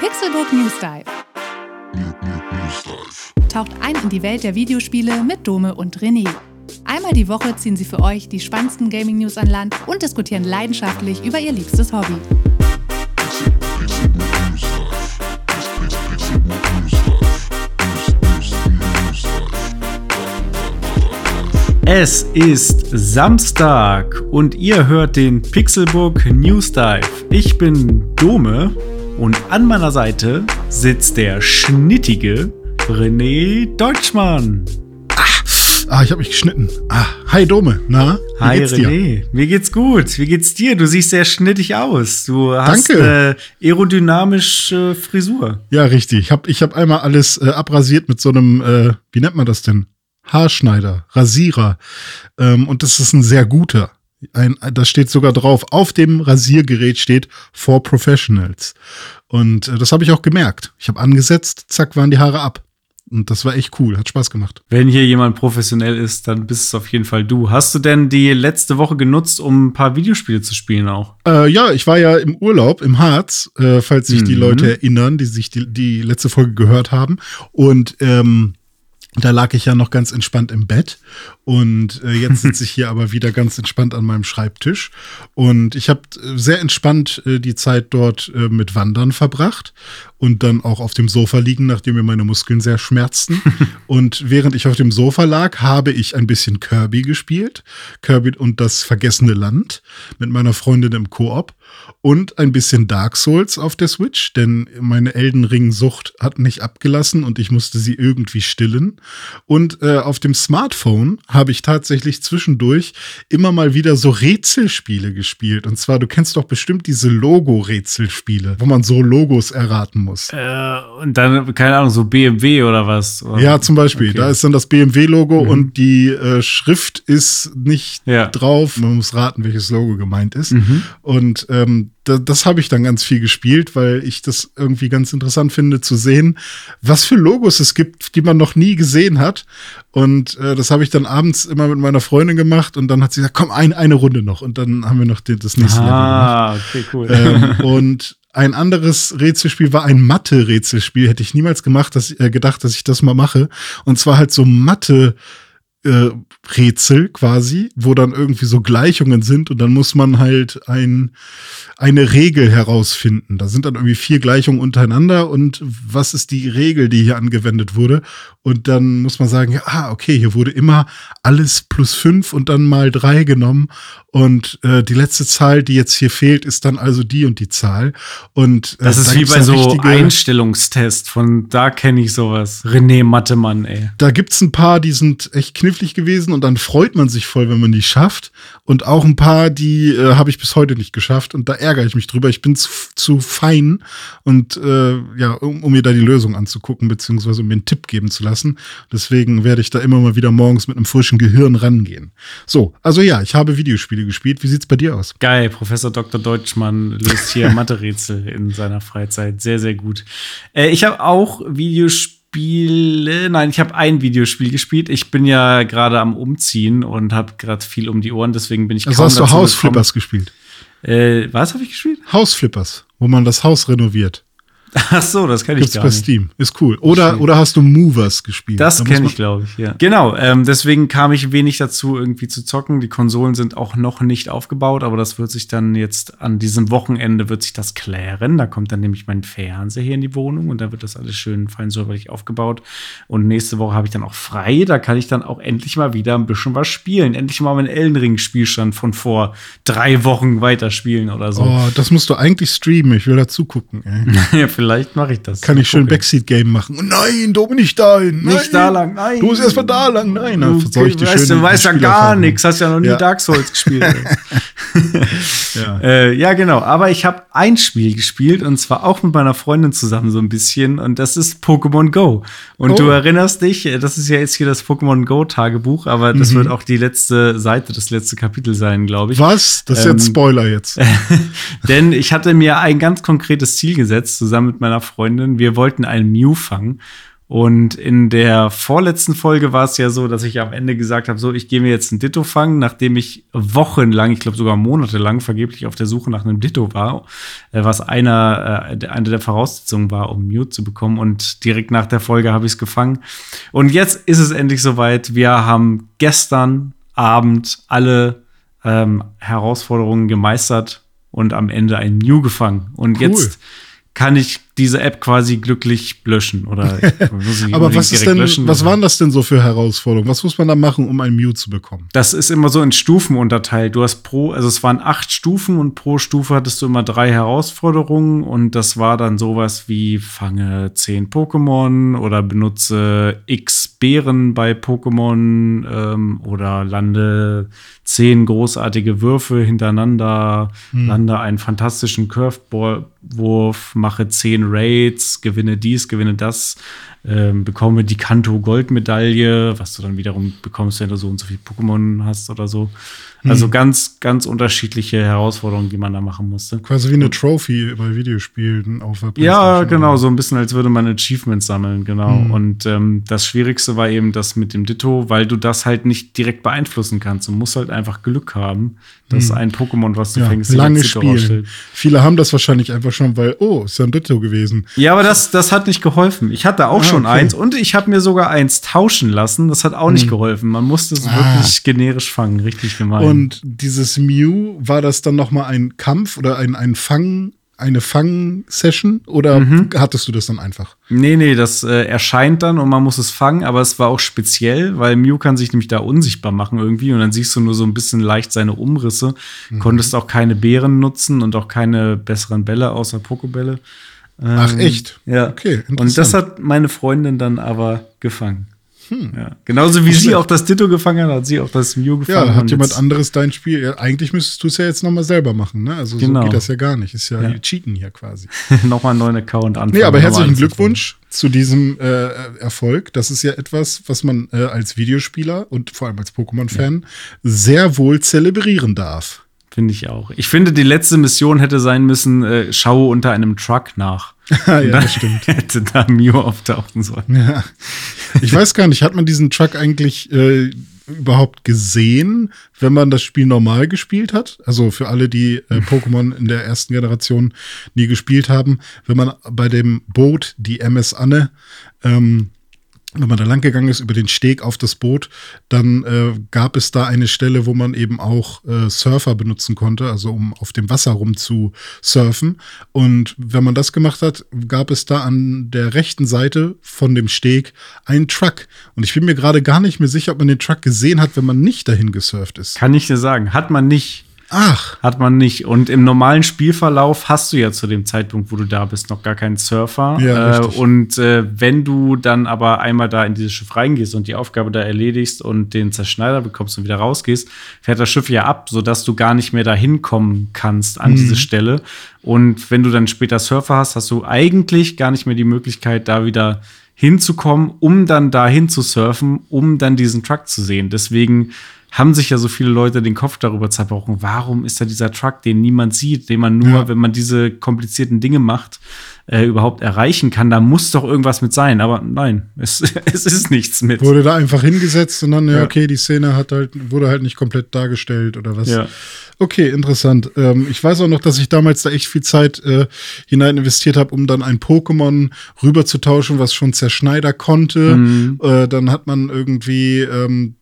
Pixelbook News Dive. Taucht ein in die Welt der Videospiele mit Dome und René. Einmal die Woche ziehen sie für euch die spannendsten Gaming-News an Land und diskutieren leidenschaftlich über ihr liebstes Hobby. Es ist Samstag und ihr hört den Pixelbook News Dive. Ich bin Dome und an meiner Seite sitzt der schnittige René Deutschmann. Ah, ich habe mich geschnitten. Ah, hi Dome, na? Wie hi geht's René, dir? mir geht's gut. Wie geht's dir? Du siehst sehr schnittig aus. Du hast Danke. Äh, aerodynamische Frisur. Ja, richtig. Ich habe ich hab einmal alles äh, abrasiert mit so einem, äh, wie nennt man das denn? Haarschneider, Rasierer. Ähm, und das ist ein sehr guter. Ein, das steht sogar drauf. Auf dem Rasiergerät steht For Professionals. Und äh, das habe ich auch gemerkt. Ich habe angesetzt, zack, waren die Haare ab. Und das war echt cool, hat Spaß gemacht. Wenn hier jemand professionell ist, dann bist es auf jeden Fall du. Hast du denn die letzte Woche genutzt, um ein paar Videospiele zu spielen auch? Äh, ja, ich war ja im Urlaub im Harz, äh, falls sich mhm. die Leute erinnern, die sich die, die letzte Folge gehört haben. Und ähm, da lag ich ja noch ganz entspannt im Bett. Und äh, jetzt sitze ich hier aber wieder ganz entspannt an meinem Schreibtisch. Und ich habe äh, sehr entspannt äh, die Zeit dort äh, mit Wandern verbracht. Und dann auch auf dem Sofa liegen, nachdem mir meine Muskeln sehr schmerzten. und während ich auf dem Sofa lag, habe ich ein bisschen Kirby gespielt, Kirby und das vergessene Land mit meiner Freundin im Koop und ein bisschen Dark Souls auf der Switch, denn meine Elden Ring Sucht hat nicht abgelassen und ich musste sie irgendwie stillen. Und äh, auf dem Smartphone habe ich tatsächlich zwischendurch immer mal wieder so Rätselspiele gespielt. Und zwar, du kennst doch bestimmt diese Logo-Rätselspiele, wo man so Logos erraten muss. Äh, und dann, keine Ahnung, so BMW oder was? Oder? Ja, zum Beispiel. Okay. Da ist dann das BMW-Logo mhm. und die äh, Schrift ist nicht ja. drauf. Man muss raten, welches Logo gemeint ist. Mhm. Und ähm, das, das habe ich dann ganz viel gespielt, weil ich das irgendwie ganz interessant finde zu sehen, was für Logos es gibt, die man noch nie gesehen hat. Und äh, das habe ich dann abends immer mit meiner Freundin gemacht und dann hat sie gesagt, komm, ein, eine Runde noch. Und dann haben wir noch den, das nächste ah, Level gemacht. okay, cool. Ähm, und ein anderes Rätselspiel war ein Mathe-Rätselspiel. Hätte ich niemals gemacht, dass, äh, gedacht, dass ich das mal mache. Und zwar halt so Mathe- äh, Rätsel quasi, wo dann irgendwie so Gleichungen sind und dann muss man halt ein, eine Regel herausfinden. Da sind dann irgendwie vier Gleichungen untereinander und was ist die Regel, die hier angewendet wurde? Und dann muss man sagen, ja, ah, okay, hier wurde immer alles plus fünf und dann mal drei genommen. Und äh, die letzte Zahl, die jetzt hier fehlt, ist dann also die und die Zahl. Und äh, das ist wie bei so Einstellungstest. Von da kenne ich sowas. René Mattemann, ey. Da gibt's ein paar, die sind echt knifflig gewesen und dann freut man sich voll, wenn man die schafft. Und auch ein paar, die äh, habe ich bis heute nicht geschafft. Und da ärgere ich mich drüber. Ich bin zu, zu fein und äh, ja, um, um mir da die Lösung anzugucken, beziehungsweise um mir einen Tipp geben zu lassen. Deswegen werde ich da immer mal wieder morgens mit einem frischen Gehirn rangehen. So, also ja, ich habe Videospiele gespielt. Wie sieht's bei dir aus? Geil, Professor Dr. Deutschmann löst hier Mathe-Rätsel in seiner Freizeit. Sehr, sehr gut. Äh, ich habe auch Videospiele. Nein, ich habe ein Videospiel gespielt. Ich bin ja gerade am Umziehen und habe gerade viel um die Ohren, deswegen bin ich also kaum hast du Hausflippers gespielt? Äh, was habe ich gespielt? Hausflippers, wo man das Haus renoviert. Ach so, das kenne ich Gibt's gar bei Steam. Ist cool. Oder, oder hast du Movers gespielt? Das da kenne ich, glaube ich, ja. Genau, ähm, deswegen kam ich wenig dazu, irgendwie zu zocken. Die Konsolen sind auch noch nicht aufgebaut, aber das wird sich dann jetzt an diesem Wochenende wird sich das klären. Da kommt dann nämlich mein Fernseher hier in die Wohnung und da wird das alles schön fein säuberlich aufgebaut. Und nächste Woche habe ich dann auch frei. Da kann ich dann auch endlich mal wieder ein bisschen was spielen. Endlich mal meinen Ellenring-Spielstand von vor drei Wochen weiterspielen oder so. Oh, das musst du eigentlich streamen. Ich will da zugucken, ey. vielleicht mache ich das. Kann ich schön Backseat-Game machen. Nein, du nicht dahin. Nein. Nicht da lang, nein. Du musst erstmal da lang, nein. Dann du, ich die weißt, du weißt ja gar nichts, hast ja noch nie ja. Dark Souls gespielt. ja. Äh, ja, genau. Aber ich habe ein Spiel gespielt und zwar auch mit meiner Freundin zusammen so ein bisschen und das ist Pokémon Go. Und oh. du erinnerst dich, das ist ja jetzt hier das Pokémon Go Tagebuch, aber das mhm. wird auch die letzte Seite, das letzte Kapitel sein, glaube ich. Was? Das ist ähm, jetzt Spoiler jetzt. denn ich hatte mir ein ganz konkretes Ziel gesetzt, zusammen mit meiner Freundin. Wir wollten einen Mew fangen. Und in der vorletzten Folge war es ja so, dass ich am Ende gesagt habe, so, ich gehe mir jetzt ein Ditto fangen, nachdem ich wochenlang, ich glaube sogar monatelang vergeblich auf der Suche nach einem Ditto war, äh, was einer, äh, eine der Voraussetzungen war, um Mute zu bekommen. Und direkt nach der Folge habe ich es gefangen. Und jetzt ist es endlich soweit. Wir haben gestern Abend alle ähm, Herausforderungen gemeistert und am Ende ein Mew gefangen. Und cool. jetzt kann ich diese App quasi glücklich löschen oder Aber was ist denn, löschen, was waren das denn so für Herausforderungen? Was muss man da machen, um ein Mute zu bekommen? Das ist immer so in Stufen unterteilt. Du hast pro, also es waren acht Stufen und pro Stufe hattest du immer drei Herausforderungen und das war dann sowas wie fange zehn Pokémon oder benutze X Beeren bei Pokémon ähm, oder lande zehn großartige Würfe hintereinander, hm. lande einen fantastischen Curveball-Wurf, mache zehn Raids, gewinne dies, gewinne das, ähm, bekomme die Kanto Goldmedaille, was du dann wiederum bekommst, wenn du so und so viel Pokémon hast oder so. Also hm. ganz, ganz unterschiedliche Herausforderungen, die man da machen musste. Quasi wie eine Trophy bei Videospielen auf der Ja, genau, so ein bisschen, als würde man Achievements sammeln, genau. Hm. Und ähm, das Schwierigste war eben das mit dem Ditto, weil du das halt nicht direkt beeinflussen kannst. Du musst halt einfach Glück haben, dass hm. ein Pokémon, was du ja, fängst, lange spielen. Viele haben das wahrscheinlich einfach schon, weil, oh, ist ja ein Ditto gewesen. Ja, aber das, das hat nicht geholfen. Ich hatte auch ah, schon okay. eins und ich habe mir sogar eins tauschen lassen. Das hat auch hm. nicht geholfen. Man musste es ah. wirklich generisch fangen, richtig gemein. Und dieses Mew, war das dann noch mal ein Kampf oder ein, ein Fang, eine Fang-Session oder mhm. hattest du das dann einfach? Nee, nee, das äh, erscheint dann und man muss es fangen, aber es war auch speziell, weil Mew kann sich nämlich da unsichtbar machen irgendwie und dann siehst du nur so ein bisschen leicht seine Umrisse. Mhm. Konntest auch keine Beeren nutzen und auch keine besseren Bälle außer Pokebälle. Ähm, Ach echt? Ja. Okay. Und das hat meine Freundin dann aber gefangen. Hm. Ja. Genauso wie sie auch das Ditto gefangen hat, hat sie auch das Mew gefangen. Ja, hat jemand anderes dein Spiel. Ja, eigentlich müsstest du es ja jetzt nochmal selber machen, ne? Also genau. so geht das ja gar nicht. Ist ja, ja. Cheaten hier quasi. nochmal einen neuen Account anfangen. Nee, aber herzlichen Glückwunsch zu diesem äh, Erfolg. Das ist ja etwas, was man äh, als Videospieler und vor allem als Pokémon-Fan ja. sehr wohl zelebrieren darf. Finde ich auch. Ich finde, die letzte Mission hätte sein müssen, äh, schaue unter einem Truck nach. ja, das stimmt. Hätte da Mew auftauchen sollen. Ja. Ich weiß gar nicht, hat man diesen Truck eigentlich äh, überhaupt gesehen, wenn man das Spiel normal gespielt hat? Also für alle, die äh, Pokémon in der ersten Generation nie gespielt haben, wenn man bei dem Boot, die MS Anne, ähm, wenn man da lang gegangen ist über den Steg auf das Boot, dann äh, gab es da eine Stelle, wo man eben auch äh, Surfer benutzen konnte, also um auf dem Wasser rum zu surfen. Und wenn man das gemacht hat, gab es da an der rechten Seite von dem Steg einen Truck. Und ich bin mir gerade gar nicht mehr sicher, ob man den Truck gesehen hat, wenn man nicht dahin gesurft ist. Kann ich dir sagen, hat man nicht. Ach. Hat man nicht. Und im normalen Spielverlauf hast du ja zu dem Zeitpunkt, wo du da bist, noch gar keinen Surfer. Ja, äh, und äh, wenn du dann aber einmal da in dieses Schiff reingehst und die Aufgabe da erledigst und den Zerschneider bekommst und wieder rausgehst, fährt das Schiff ja ab, sodass du gar nicht mehr da hinkommen kannst an mhm. diese Stelle. Und wenn du dann später Surfer hast, hast du eigentlich gar nicht mehr die Möglichkeit, da wieder hinzukommen, um dann dahin zu surfen, um dann diesen Truck zu sehen. Deswegen haben sich ja so viele Leute den Kopf darüber zerbrochen, warum ist da dieser Truck, den niemand sieht, den man nur, ja. wenn man diese komplizierten Dinge macht, äh, überhaupt erreichen kann. Da muss doch irgendwas mit sein. Aber nein, es, es ist nichts mit. Wurde da einfach hingesetzt und dann, ja, okay, die Szene hat halt, wurde halt nicht komplett dargestellt oder was. Ja. Okay, interessant. Ähm, ich weiß auch noch, dass ich damals da echt viel Zeit äh, hinein investiert habe, um dann ein Pokémon rüberzutauschen, was schon Zerschneider konnte. Mhm. Äh, dann hat man irgendwie ähm,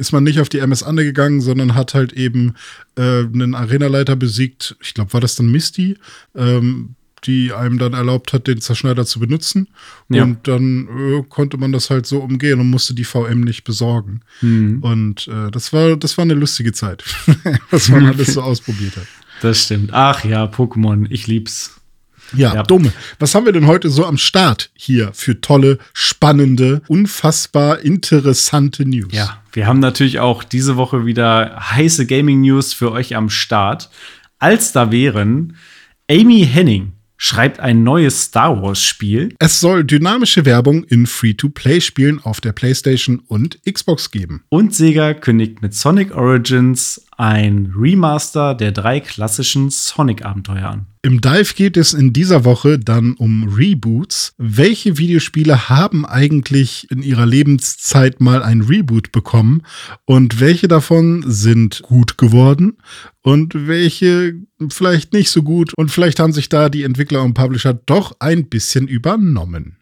ist man nicht auf die MS Ande gegangen, sondern hat halt eben äh, einen Arenaleiter besiegt. Ich glaube, war das dann Misty, ähm, die einem dann erlaubt hat, den Zerschneider zu benutzen. Ja. Und dann äh, konnte man das halt so umgehen und musste die VM nicht besorgen. Mhm. Und äh, das war, das war eine lustige Zeit, was man alles so ausprobiert hat. Das stimmt. Ach ja, Pokémon, ich lieb's. Ja, ja, dumme. Was haben wir denn heute so am Start hier für tolle, spannende, unfassbar interessante News? Ja, wir haben natürlich auch diese Woche wieder heiße Gaming News für euch am Start. Als da wären Amy Henning schreibt ein neues Star Wars-Spiel. Es soll dynamische Werbung in Free-to-Play-Spielen auf der PlayStation und Xbox geben. Und Sega kündigt mit Sonic Origins ein Remaster der drei klassischen Sonic-Abenteuer an. Im Dive geht es in dieser Woche dann um Reboots. Welche Videospiele haben eigentlich in ihrer Lebenszeit mal ein Reboot bekommen und welche davon sind gut geworden und welche vielleicht nicht so gut und vielleicht haben sich da die Entwickler und Publisher doch ein bisschen übernommen.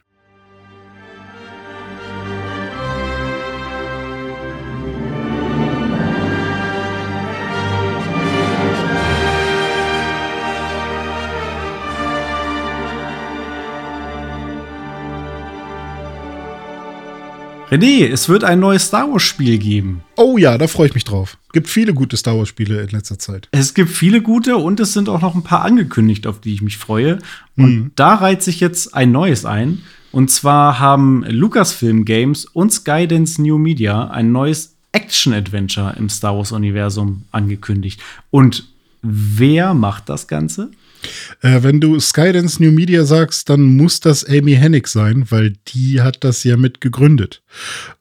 René, es wird ein neues Star Wars-Spiel geben. Oh ja, da freue ich mich drauf. Gibt viele gute Star Wars-Spiele in letzter Zeit. Es gibt viele gute und es sind auch noch ein paar angekündigt, auf die ich mich freue. Und mhm. da reiht sich jetzt ein neues ein. Und zwar haben Lucasfilm Games und Skydance New Media ein neues Action-Adventure im Star Wars-Universum angekündigt. Und wer macht das Ganze? Äh, wenn du Skydance New Media sagst, dann muss das Amy Hennig sein, weil die hat das ja mit gegründet.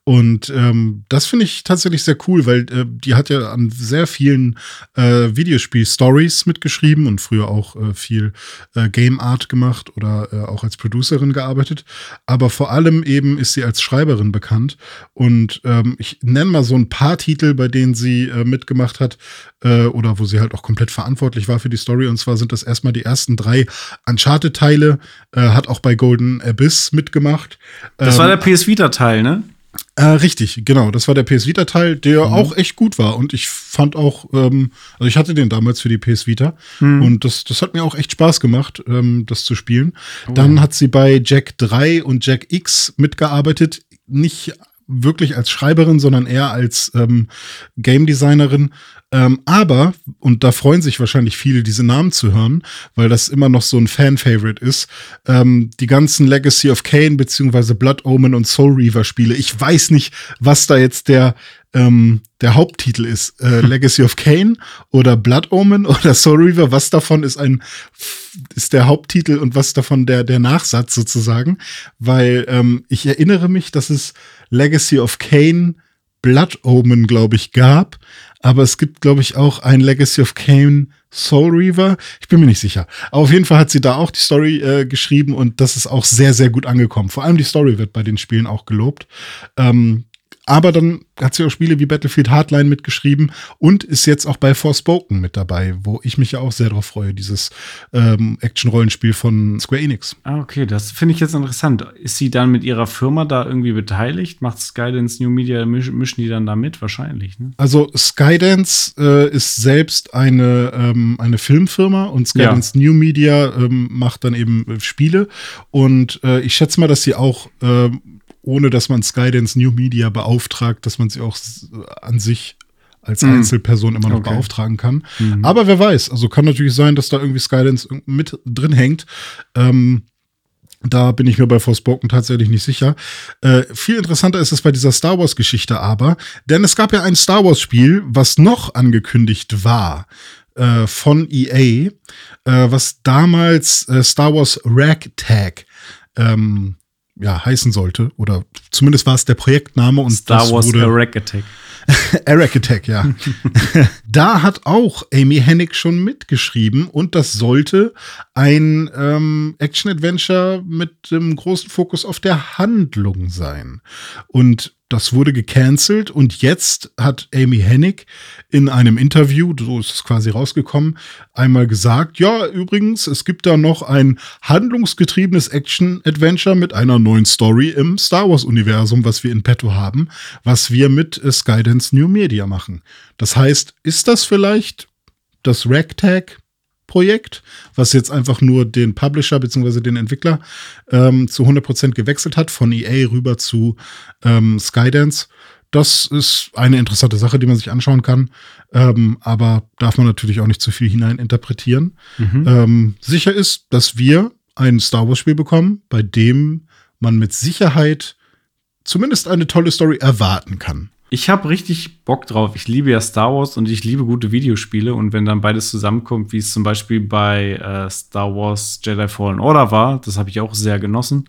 Und ähm, das finde ich tatsächlich sehr cool, weil äh, die hat ja an sehr vielen äh, Videospiel-Stories mitgeschrieben und früher auch äh, viel äh, Game Art gemacht oder äh, auch als Producerin gearbeitet. Aber vor allem eben ist sie als Schreiberin bekannt. Und ähm, ich nenne mal so ein paar Titel, bei denen sie äh, mitgemacht hat äh, oder wo sie halt auch komplett verantwortlich war für die Story. Und zwar sind das erstmal die ersten drei Uncharted-Teile, äh, hat auch bei Golden Abyss mitgemacht. Das ähm, war der PS Vita-Teil, ne? Äh, richtig, genau. Das war der PS Vita-Teil, der mhm. auch echt gut war. Und ich fand auch, ähm, also ich hatte den damals für die PS Vita. Mhm. Und das, das hat mir auch echt Spaß gemacht, ähm, das zu spielen. Oh. Dann hat sie bei Jack 3 und Jack X mitgearbeitet. Nicht wirklich als Schreiberin, sondern eher als ähm, Game Designerin. Ähm, aber, und da freuen sich wahrscheinlich viele, diese Namen zu hören, weil das immer noch so ein Fan-Favorite ist, ähm, die ganzen Legacy of Kane beziehungsweise Blood Omen und Soul Reaver Spiele. Ich weiß nicht, was da jetzt der, ähm, der Haupttitel ist. Äh, Legacy of Kane oder Blood Omen oder Soul Reaver. Was davon ist ein, ist der Haupttitel und was davon der, der Nachsatz sozusagen? Weil ähm, ich erinnere mich, dass es Legacy of Kane Blood Omen, glaube ich, gab. Aber es gibt, glaube ich, auch ein Legacy of Kane Soul Reaver. Ich bin mir nicht sicher. Aber auf jeden Fall hat sie da auch die Story äh, geschrieben und das ist auch sehr, sehr gut angekommen. Vor allem die Story wird bei den Spielen auch gelobt. Ähm, aber dann hat sie auch Spiele wie Battlefield Hardline mitgeschrieben und ist jetzt auch bei Forspoken mit dabei, wo ich mich ja auch sehr drauf freue, dieses ähm, Action-Rollenspiel von Square Enix. Ah, okay, das finde ich jetzt interessant. Ist sie dann mit ihrer Firma da irgendwie beteiligt? Macht Skydance New Media, mischen die dann da mit? Wahrscheinlich, ne? Also Skydance äh, ist selbst eine, ähm, eine Filmfirma und Skydance ja. New Media ähm, macht dann eben Spiele und äh, ich schätze mal, dass sie auch äh, ohne dass man Skydance New Media beauftragt, dass man sie auch an sich als mhm. Einzelperson immer noch okay. beauftragen kann. Mhm. Aber wer weiß, also kann natürlich sein, dass da irgendwie Skydance mit drin hängt. Ähm, da bin ich mir bei Forspoken tatsächlich nicht sicher. Äh, viel interessanter ist es bei dieser Star Wars-Geschichte aber, denn es gab ja ein Star Wars-Spiel, was noch angekündigt war äh, von EA, äh, was damals äh, Star Wars Ragtag ähm, ja, heißen sollte. Oder zumindest war es der Projektname und Star das Wars wurde Eric Attack. Eric Attack, ja. da hat auch Amy Hennig schon mitgeschrieben und das sollte ein ähm, Action-Adventure mit dem großen Fokus auf der Handlung sein. Und das wurde gecancelt und jetzt hat Amy Hennig in einem Interview, so ist es quasi rausgekommen, einmal gesagt, ja, übrigens, es gibt da noch ein handlungsgetriebenes Action-Adventure mit einer neuen Story im Star Wars-Universum, was wir in petto haben, was wir mit äh, Skydance New Media machen. Das heißt, ist das vielleicht das Ragtag Projekt, was jetzt einfach nur den Publisher bzw. den Entwickler ähm, zu 100% gewechselt hat, von EA rüber zu ähm, Skydance. Das ist eine interessante Sache, die man sich anschauen kann. Ähm, aber darf man natürlich auch nicht zu viel hineininterpretieren. Mhm. Ähm, sicher ist, dass wir ein Star Wars-Spiel bekommen, bei dem man mit Sicherheit zumindest eine tolle Story erwarten kann. Ich habe richtig Bock drauf. Ich liebe ja Star Wars und ich liebe gute Videospiele. Und wenn dann beides zusammenkommt, wie es zum Beispiel bei äh, Star Wars Jedi Fallen Order war, das habe ich auch sehr genossen,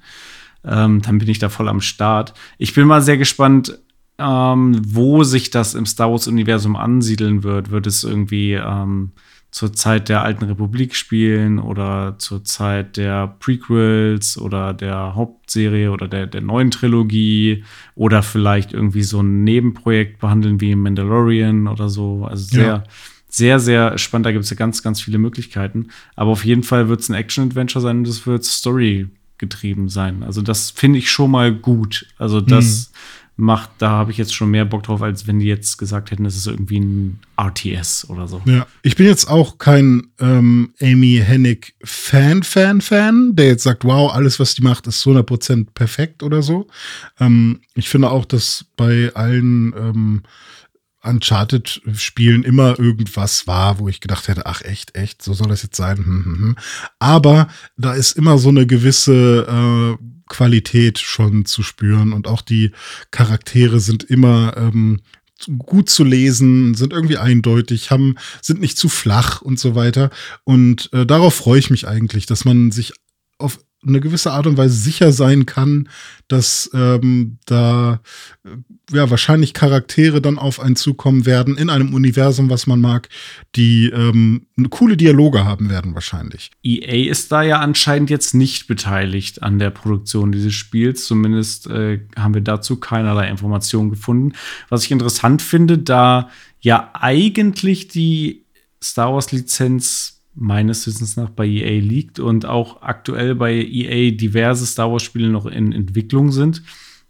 ähm, dann bin ich da voll am Start. Ich bin mal sehr gespannt, ähm, wo sich das im Star Wars-Universum ansiedeln wird. Wird es irgendwie ähm, zur Zeit der alten Republik spielen oder zur Zeit der Prequels oder der Hauptserie oder der, der neuen Trilogie oder vielleicht irgendwie so ein Nebenprojekt behandeln wie Mandalorian oder so. Also sehr, ja. sehr, sehr spannend. Da gibt es ja ganz, ganz viele Möglichkeiten. Aber auf jeden Fall wird es ein Action-Adventure sein und es wird Story getrieben sein. Also das finde ich schon mal gut. Also das mhm. Macht, da habe ich jetzt schon mehr Bock drauf, als wenn die jetzt gesagt hätten, es ist irgendwie ein RTS oder so. Ja, ich bin jetzt auch kein ähm, Amy Hennig Fan, Fan, Fan, der jetzt sagt, wow, alles, was die macht, ist 100% perfekt oder so. Ähm, ich finde auch, dass bei allen ähm, Uncharted-Spielen immer irgendwas war, wo ich gedacht hätte, ach echt, echt, so soll das jetzt sein. Hm, hm, hm. Aber da ist immer so eine gewisse äh, Qualität schon zu spüren und auch die Charaktere sind immer ähm, gut zu lesen, sind irgendwie eindeutig, haben, sind nicht zu flach und so weiter. Und äh, darauf freue ich mich eigentlich, dass man sich auf eine gewisse Art und Weise sicher sein kann, dass ähm, da äh, ja wahrscheinlich Charaktere dann auf einen zukommen werden in einem Universum, was man mag, die ähm, coole Dialoge haben werden wahrscheinlich. EA ist da ja anscheinend jetzt nicht beteiligt an der Produktion dieses Spiels. Zumindest äh, haben wir dazu keinerlei Informationen gefunden. Was ich interessant finde, da ja eigentlich die Star Wars Lizenz meines Wissens nach bei EA liegt und auch aktuell bei EA diverse Star Wars-Spiele noch in Entwicklung sind.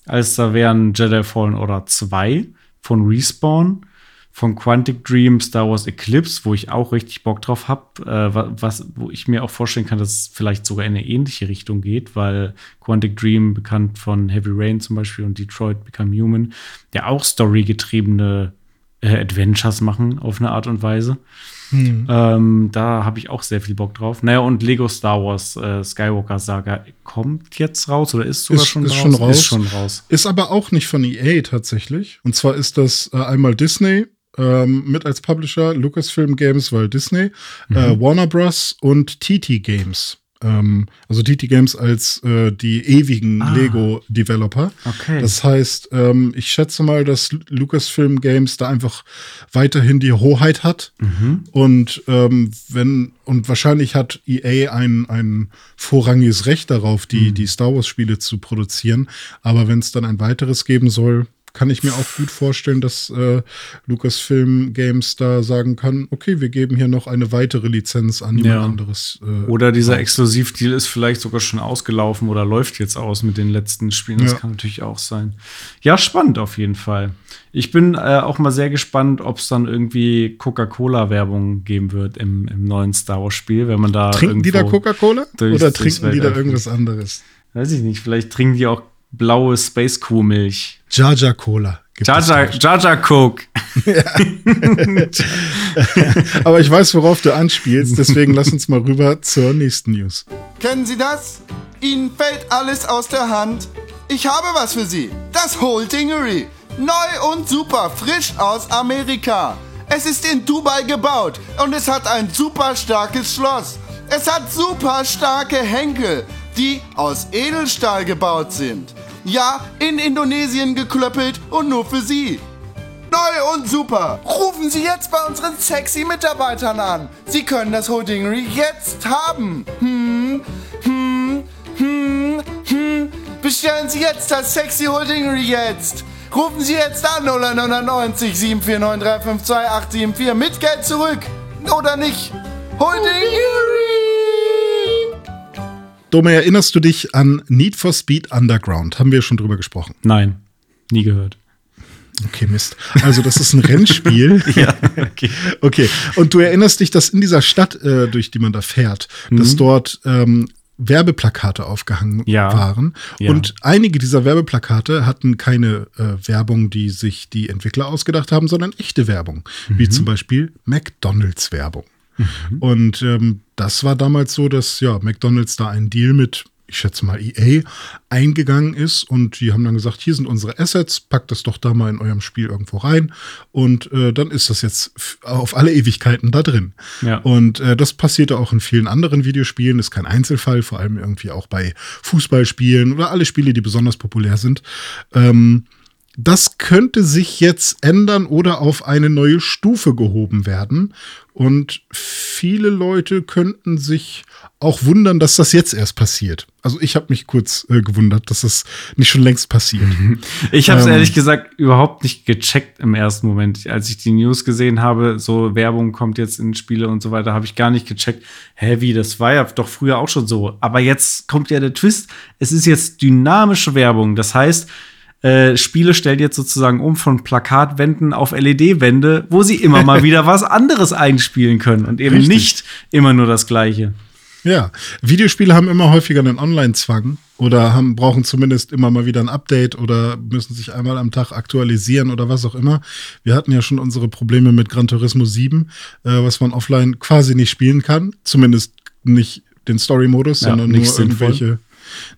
Als da wären Jedi Fallen Order 2 von Respawn, von Quantic Dream Star Wars Eclipse, wo ich auch richtig Bock drauf habe, äh, was, wo ich mir auch vorstellen kann, dass es vielleicht sogar in eine ähnliche Richtung geht, weil Quantic Dream, bekannt von Heavy Rain zum Beispiel und Detroit Become Human, ja auch storygetriebene äh, Adventures machen auf eine Art und Weise. Hm. Ähm, da habe ich auch sehr viel Bock drauf. Naja, und Lego Star Wars äh, Skywalker Saga kommt jetzt raus oder ist sogar ist, schon, ist raus? schon raus? Ist schon raus. Ist aber auch nicht von EA tatsächlich. Und zwar ist das äh, einmal Disney ähm, mit als Publisher, Lucasfilm Games, weil Disney, äh, mhm. äh, Warner Bros. und TT Games. Ähm, also TT Games als äh, die ewigen ah. Lego-Developer. Okay. Das heißt, ähm, ich schätze mal, dass Lucasfilm Games da einfach weiterhin die Hoheit hat. Mhm. Und ähm, wenn, und wahrscheinlich hat EA ein, ein vorrangiges Recht darauf, die, mhm. die Star Wars-Spiele zu produzieren. Aber wenn es dann ein weiteres geben soll, kann ich mir auch gut vorstellen, dass äh, Lucasfilm Games da sagen kann, okay, wir geben hier noch eine weitere Lizenz an jemand ja. anderes. Äh, oder dieser Exklusivdeal ist vielleicht sogar schon ausgelaufen oder läuft jetzt aus mit den letzten Spielen. Das ja. kann natürlich auch sein. Ja, spannend auf jeden Fall. Ich bin äh, auch mal sehr gespannt, ob es dann irgendwie Coca-Cola-Werbung geben wird im, im neuen Star Wars-Spiel, wenn man da. Trinken die da Coca-Cola? Oder trinken die da irgendwas anderes? Weiß ich nicht. Vielleicht trinken die auch blaue Space Crew Milch. Jaja Cola. Jaja, Jaja Coke. Aber ich weiß, worauf du anspielst, deswegen lass uns mal rüber zur nächsten News. Kennen Sie das? Ihnen fällt alles aus der Hand. Ich habe was für Sie. Das Holdingery. Neu und super, frisch aus Amerika. Es ist in Dubai gebaut und es hat ein super starkes Schloss. Es hat super starke Henkel, die aus Edelstahl gebaut sind. Ja, in Indonesien geklöppelt und nur für Sie. Neu und super. Rufen Sie jetzt bei unseren sexy Mitarbeitern an. Sie können das Holdingery jetzt haben. Hm, hm, hm, hm. Bestellen Sie jetzt das sexy Holdingery jetzt. Rufen Sie jetzt an 0990 749 352 874 mit Geld zurück. Oder nicht. Holdingery. Dome, erinnerst du dich an Need for Speed Underground? Haben wir schon drüber gesprochen? Nein, nie gehört. Okay, Mist. Also, das ist ein Rennspiel. ja, okay. Okay. Und du erinnerst dich, dass in dieser Stadt, äh, durch die man da fährt, mhm. dass dort ähm, Werbeplakate aufgehangen ja. waren. Ja. Und einige dieser Werbeplakate hatten keine äh, Werbung, die sich die Entwickler ausgedacht haben, sondern echte Werbung. Mhm. Wie zum Beispiel McDonalds-Werbung. Mhm. Und ähm, das war damals so, dass ja McDonald's da einen Deal mit ich schätze mal EA eingegangen ist und die haben dann gesagt, hier sind unsere Assets, packt das doch da mal in eurem Spiel irgendwo rein und äh, dann ist das jetzt auf alle Ewigkeiten da drin. Ja. Und äh, das passierte auch in vielen anderen Videospielen, ist kein Einzelfall, vor allem irgendwie auch bei Fußballspielen oder alle Spiele, die besonders populär sind. Ähm, das könnte sich jetzt ändern oder auf eine neue Stufe gehoben werden. Und viele Leute könnten sich auch wundern, dass das jetzt erst passiert. Also ich habe mich kurz äh, gewundert, dass das nicht schon längst passiert. Ich habe es ähm, ehrlich gesagt überhaupt nicht gecheckt im ersten Moment, als ich die News gesehen habe. So Werbung kommt jetzt in Spiele und so weiter, habe ich gar nicht gecheckt. Hä, wie das war ja doch früher auch schon so. Aber jetzt kommt ja der Twist. Es ist jetzt dynamische Werbung. Das heißt, äh, Spiele stellen jetzt sozusagen um von Plakatwänden auf LED-Wände, wo sie immer mal wieder was anderes einspielen können und eben Richtig. nicht immer nur das Gleiche. Ja, Videospiele haben immer häufiger einen Online-Zwang oder haben, brauchen zumindest immer mal wieder ein Update oder müssen sich einmal am Tag aktualisieren oder was auch immer. Wir hatten ja schon unsere Probleme mit Gran Turismo 7, äh, was man offline quasi nicht spielen kann. Zumindest nicht den Story-Modus, ja, sondern nur irgendwelche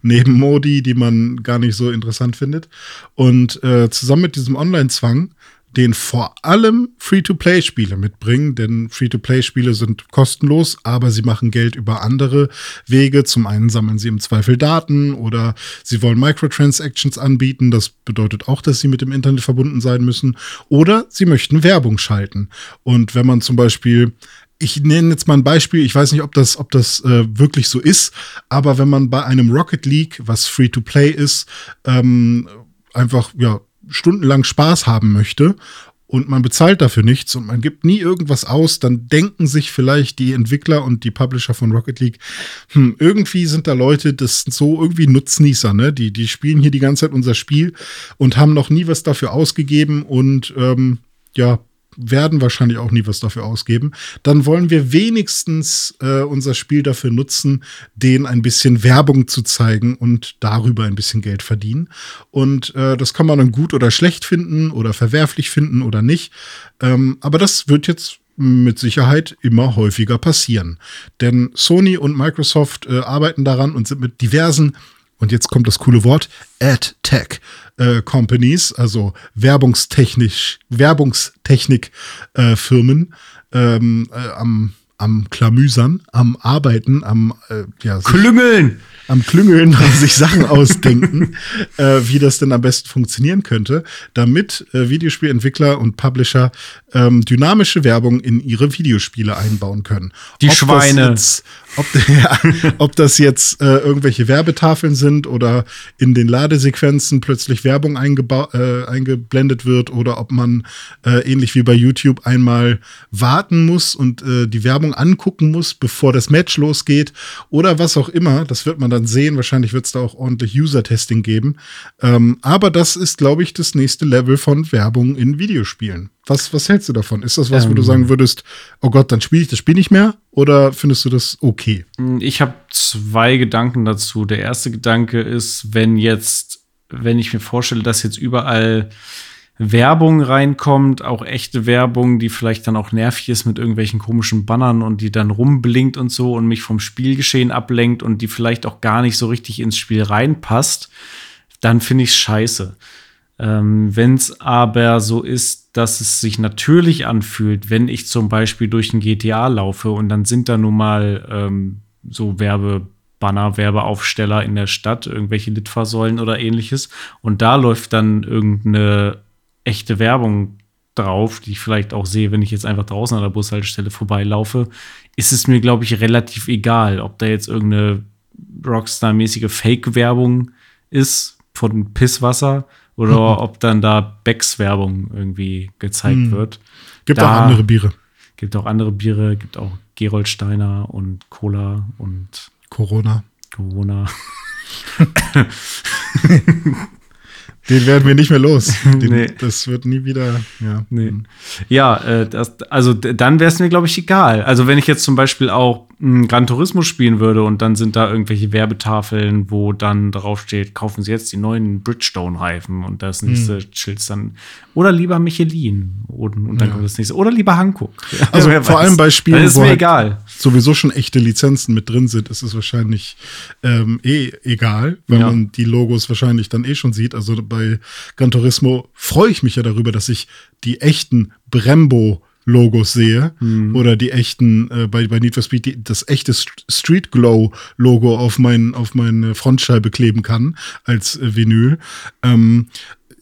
Nebenmodi, die man gar nicht so interessant findet. Und äh, zusammen mit diesem Online-Zwang den vor allem Free-to-Play-Spiele mitbringen, denn Free-to-Play-Spiele sind kostenlos, aber sie machen Geld über andere Wege. Zum einen sammeln sie im Zweifel Daten oder sie wollen Microtransactions anbieten. Das bedeutet auch, dass sie mit dem Internet verbunden sein müssen. Oder sie möchten Werbung schalten. Und wenn man zum Beispiel ich nenne jetzt mal ein Beispiel, ich weiß nicht, ob das, ob das äh, wirklich so ist, aber wenn man bei einem Rocket League, was Free-to-Play ist, ähm, einfach ja stundenlang Spaß haben möchte und man bezahlt dafür nichts und man gibt nie irgendwas aus, dann denken sich vielleicht die Entwickler und die Publisher von Rocket League, hm, irgendwie sind da Leute, das sind so irgendwie Nutznießer, ne? Die, die spielen hier die ganze Zeit unser Spiel und haben noch nie was dafür ausgegeben und ähm, ja, werden wahrscheinlich auch nie was dafür ausgeben, dann wollen wir wenigstens äh, unser Spiel dafür nutzen, denen ein bisschen Werbung zu zeigen und darüber ein bisschen Geld verdienen. Und äh, das kann man dann gut oder schlecht finden oder verwerflich finden oder nicht. Ähm, aber das wird jetzt mit Sicherheit immer häufiger passieren. Denn Sony und Microsoft äh, arbeiten daran und sind mit diversen und jetzt kommt das coole Wort, Ad-Tech äh, Companies, also werbungstechnisch, Werbungstechnik-Firmen äh, ähm, äh, am, am Klamüsern, am Arbeiten, am äh, ja, Klüngeln am Klüngeln sich Sachen ausdenken, äh, wie das denn am besten funktionieren könnte, damit äh, Videospielentwickler und Publisher ähm, dynamische Werbung in ihre Videospiele einbauen können. Die ob Schweine. Das jetzt, ob, ja, ob, das jetzt äh, irgendwelche Werbetafeln sind oder in den Ladesequenzen plötzlich Werbung äh, eingeblendet wird oder ob man äh, ähnlich wie bei YouTube einmal warten muss und äh, die Werbung angucken muss, bevor das Match losgeht oder was auch immer. Das wird man dann sehen. Wahrscheinlich wird es da auch ordentlich User-Testing geben. Ähm, aber das ist, glaube ich, das nächste Level von Werbung in Videospielen. Was, was hältst du davon? Ist das was, ähm, wo du ähm. sagen würdest, oh Gott, dann spiele ich das Spiel nicht mehr? Oder findest du das okay? Ich habe zwei Gedanken dazu. Der erste Gedanke ist, wenn jetzt, wenn ich mir vorstelle, dass jetzt überall Werbung reinkommt, auch echte Werbung, die vielleicht dann auch nervig ist mit irgendwelchen komischen Bannern und die dann rumblinkt und so und mich vom Spielgeschehen ablenkt und die vielleicht auch gar nicht so richtig ins Spiel reinpasst, dann finde ich es scheiße. Ähm, wenn es aber so ist, dass es sich natürlich anfühlt, wenn ich zum Beispiel durch ein GTA laufe und dann sind da nun mal ähm, so Werbebanner, Werbeaufsteller in der Stadt, irgendwelche Litfaßsäulen oder ähnliches und da läuft dann irgendeine echte Werbung drauf, die ich vielleicht auch sehe, wenn ich jetzt einfach draußen an der Bushaltestelle vorbeilaufe, ist es mir, glaube ich, relativ egal, ob da jetzt irgendeine Rockstar-mäßige Fake-Werbung ist von Pisswasser oder mhm. ob dann da Becks-Werbung irgendwie gezeigt mhm. wird. Gibt da auch andere Biere. Gibt auch andere Biere, gibt auch Gerold Steiner und Cola und Corona. Corona. Den werden wir nicht mehr los. Den, nee. Das wird nie wieder. Ja, nee. ja äh, das, also dann wäre es mir, glaube ich, egal. Also, wenn ich jetzt zum Beispiel auch Gran Turismo spielen würde und dann sind da irgendwelche Werbetafeln, wo dann draufsteht, kaufen Sie jetzt die neuen Bridgestone-Reifen und das nächste hm. Schild dann. Oder lieber Michelin und, und dann ja. kommt das nächste. Oder lieber Hankook. Also, also vor allem bei Spielen, ist wo mir halt egal. sowieso schon echte Lizenzen mit drin sind, ist es wahrscheinlich ähm, eh egal, weil ja. man die Logos wahrscheinlich dann eh schon sieht. Also bei Gran Turismo freue ich mich ja darüber, dass ich die echten Brembo Logos sehe mhm. oder die echten äh, bei, bei Need for Speed die, das echte Street Glow Logo auf mein auf meine Frontscheibe kleben kann als äh, Vinyl. Ähm,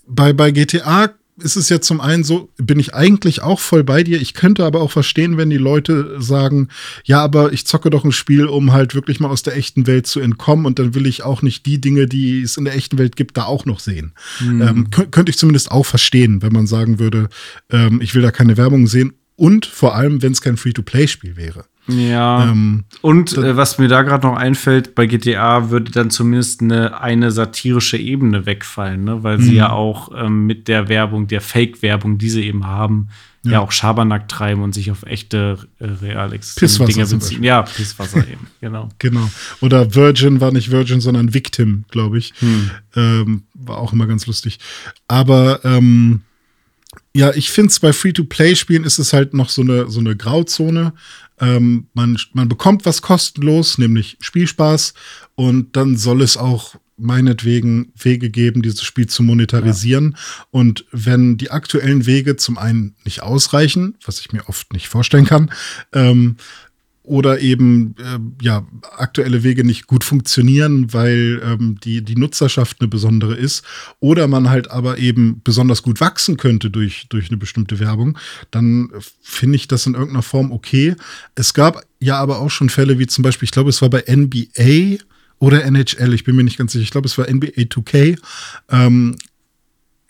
bei, bei GTA ist es ja zum einen so, bin ich eigentlich auch voll bei dir. Ich könnte aber auch verstehen, wenn die Leute sagen, ja, aber ich zocke doch ein Spiel, um halt wirklich mal aus der echten Welt zu entkommen und dann will ich auch nicht die Dinge, die es in der echten Welt gibt, da auch noch sehen. Mhm. Ähm, könnte ich zumindest auch verstehen, wenn man sagen würde, ähm, ich will da keine Werbung sehen und vor allem, wenn es kein Free-to-Play-Spiel wäre. Ja. Ähm, und äh, was mir da gerade noch einfällt, bei GTA würde dann zumindest eine, eine satirische Ebene wegfallen, ne? weil sie mhm. ja auch ähm, mit der Werbung, der Fake-Werbung, die sie eben haben, ja. ja, auch Schabernack treiben und sich auf echte, äh, real existierende Dinge beziehen. Ja, Pisswasser eben, genau. Genau. Oder Virgin war nicht Virgin, sondern Victim, glaube ich. Hm. Ähm, war auch immer ganz lustig. Aber ähm, ja, ich finde es bei Free-to-Play-Spielen ist es halt noch so eine, so eine Grauzone. Ähm, man, man bekommt was kostenlos, nämlich Spielspaß, und dann soll es auch meinetwegen Wege geben, dieses Spiel zu monetarisieren. Ja. Und wenn die aktuellen Wege zum einen nicht ausreichen, was ich mir oft nicht vorstellen kann, ähm, oder eben äh, ja aktuelle Wege nicht gut funktionieren, weil ähm, die die Nutzerschaft eine besondere ist oder man halt aber eben besonders gut wachsen könnte durch durch eine bestimmte Werbung, dann finde ich das in irgendeiner Form okay. Es gab ja aber auch schon Fälle wie zum Beispiel, ich glaube, es war bei NBA oder NHL, ich bin mir nicht ganz sicher, ich glaube, es war NBA 2K. Ähm,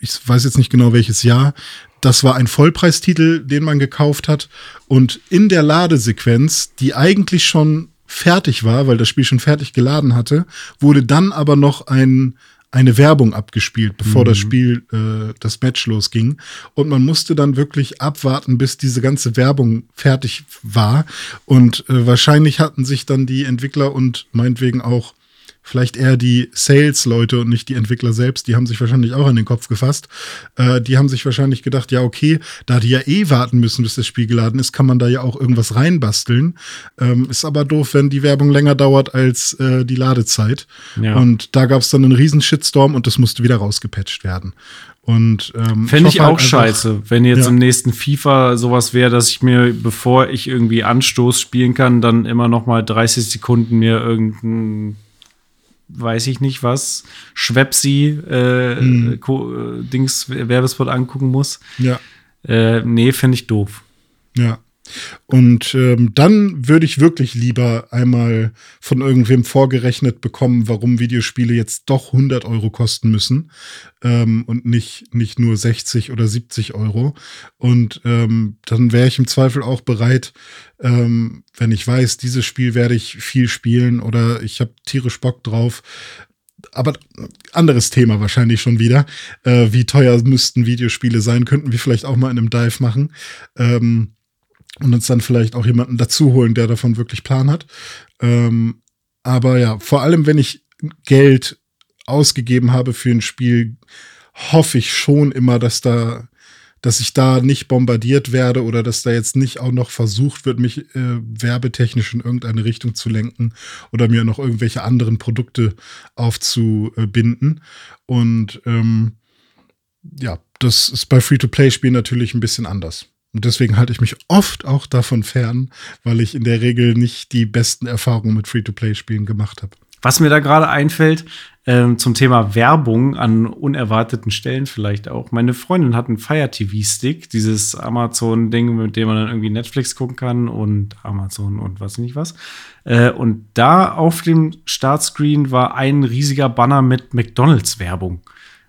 ich weiß jetzt nicht genau welches Jahr, das war ein Vollpreistitel, den man gekauft hat. Und in der Ladesequenz, die eigentlich schon fertig war, weil das Spiel schon fertig geladen hatte, wurde dann aber noch ein, eine Werbung abgespielt, bevor mhm. das Spiel, äh, das Match losging. Und man musste dann wirklich abwarten, bis diese ganze Werbung fertig war. Und äh, wahrscheinlich hatten sich dann die Entwickler und meinetwegen auch vielleicht eher die Sales-Leute und nicht die Entwickler selbst, die haben sich wahrscheinlich auch an den Kopf gefasst. Äh, die haben sich wahrscheinlich gedacht, ja, okay, da die ja eh warten müssen, bis das Spiel geladen ist, kann man da ja auch irgendwas reinbasteln. Ähm, ist aber doof, wenn die Werbung länger dauert als äh, die Ladezeit. Ja. Und da gab es dann einen riesen Shitstorm und das musste wieder rausgepatcht werden. Und ähm, fände ich, ich auch halt scheiße, wenn jetzt ja. im nächsten FIFA sowas wäre, dass ich mir, bevor ich irgendwie Anstoß spielen kann, dann immer noch mal 30 Sekunden mir irgendein weiß ich nicht was, Schwepsi äh, hm. äh, Dings Werbespot angucken muss. Ja. Äh, nee, finde ich doof. Ja. Und ähm, dann würde ich wirklich lieber einmal von irgendwem vorgerechnet bekommen, warum Videospiele jetzt doch 100 Euro kosten müssen ähm, und nicht, nicht nur 60 oder 70 Euro. Und ähm, dann wäre ich im Zweifel auch bereit, ähm, wenn ich weiß, dieses Spiel werde ich viel spielen oder ich habe tierisch Bock drauf, aber anderes Thema wahrscheinlich schon wieder. Äh, wie teuer müssten Videospiele sein? Könnten wir vielleicht auch mal in einem Dive machen. Ähm, und uns dann vielleicht auch jemanden dazu holen, der davon wirklich Plan hat. Ähm, aber ja, vor allem, wenn ich Geld ausgegeben habe für ein Spiel, hoffe ich schon immer, dass da, dass ich da nicht bombardiert werde oder dass da jetzt nicht auch noch versucht wird, mich äh, werbetechnisch in irgendeine Richtung zu lenken oder mir noch irgendwelche anderen Produkte aufzubinden. Und ähm, ja, das ist bei Free-to-Play-Spielen natürlich ein bisschen anders. Und deswegen halte ich mich oft auch davon fern, weil ich in der Regel nicht die besten Erfahrungen mit Free-to-Play-Spielen gemacht habe. Was mir da gerade einfällt, ähm, zum Thema Werbung an unerwarteten Stellen vielleicht auch. Meine Freundin hat einen Fire TV-Stick, dieses Amazon-Ding, mit dem man dann irgendwie Netflix gucken kann und Amazon und was nicht was. Äh, und da auf dem Startscreen war ein riesiger Banner mit McDonalds-Werbung.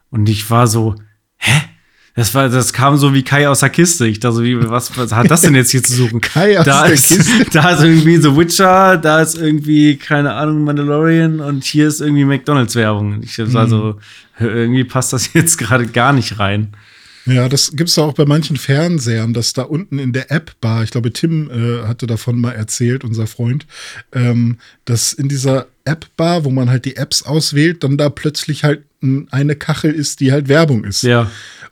Und ich war so, hä? Das war, das kam so wie Kai aus der Kiste. Ich dachte so, wie, was, was hat das denn jetzt hier zu suchen? Kai aus da der ist, Kiste. Da ist irgendwie The Witcher, da ist irgendwie, keine Ahnung, Mandalorian und hier ist irgendwie McDonalds-Werbung. Ich mhm. also, irgendwie passt das jetzt gerade gar nicht rein. Ja, das gibt es auch bei manchen Fernsehern, dass da unten in der App-Bar, ich glaube, Tim äh, hatte davon mal erzählt, unser Freund, ähm, dass in dieser App-Bar, wo man halt die Apps auswählt, dann da plötzlich halt eine Kachel ist, die halt Werbung ist. Ja.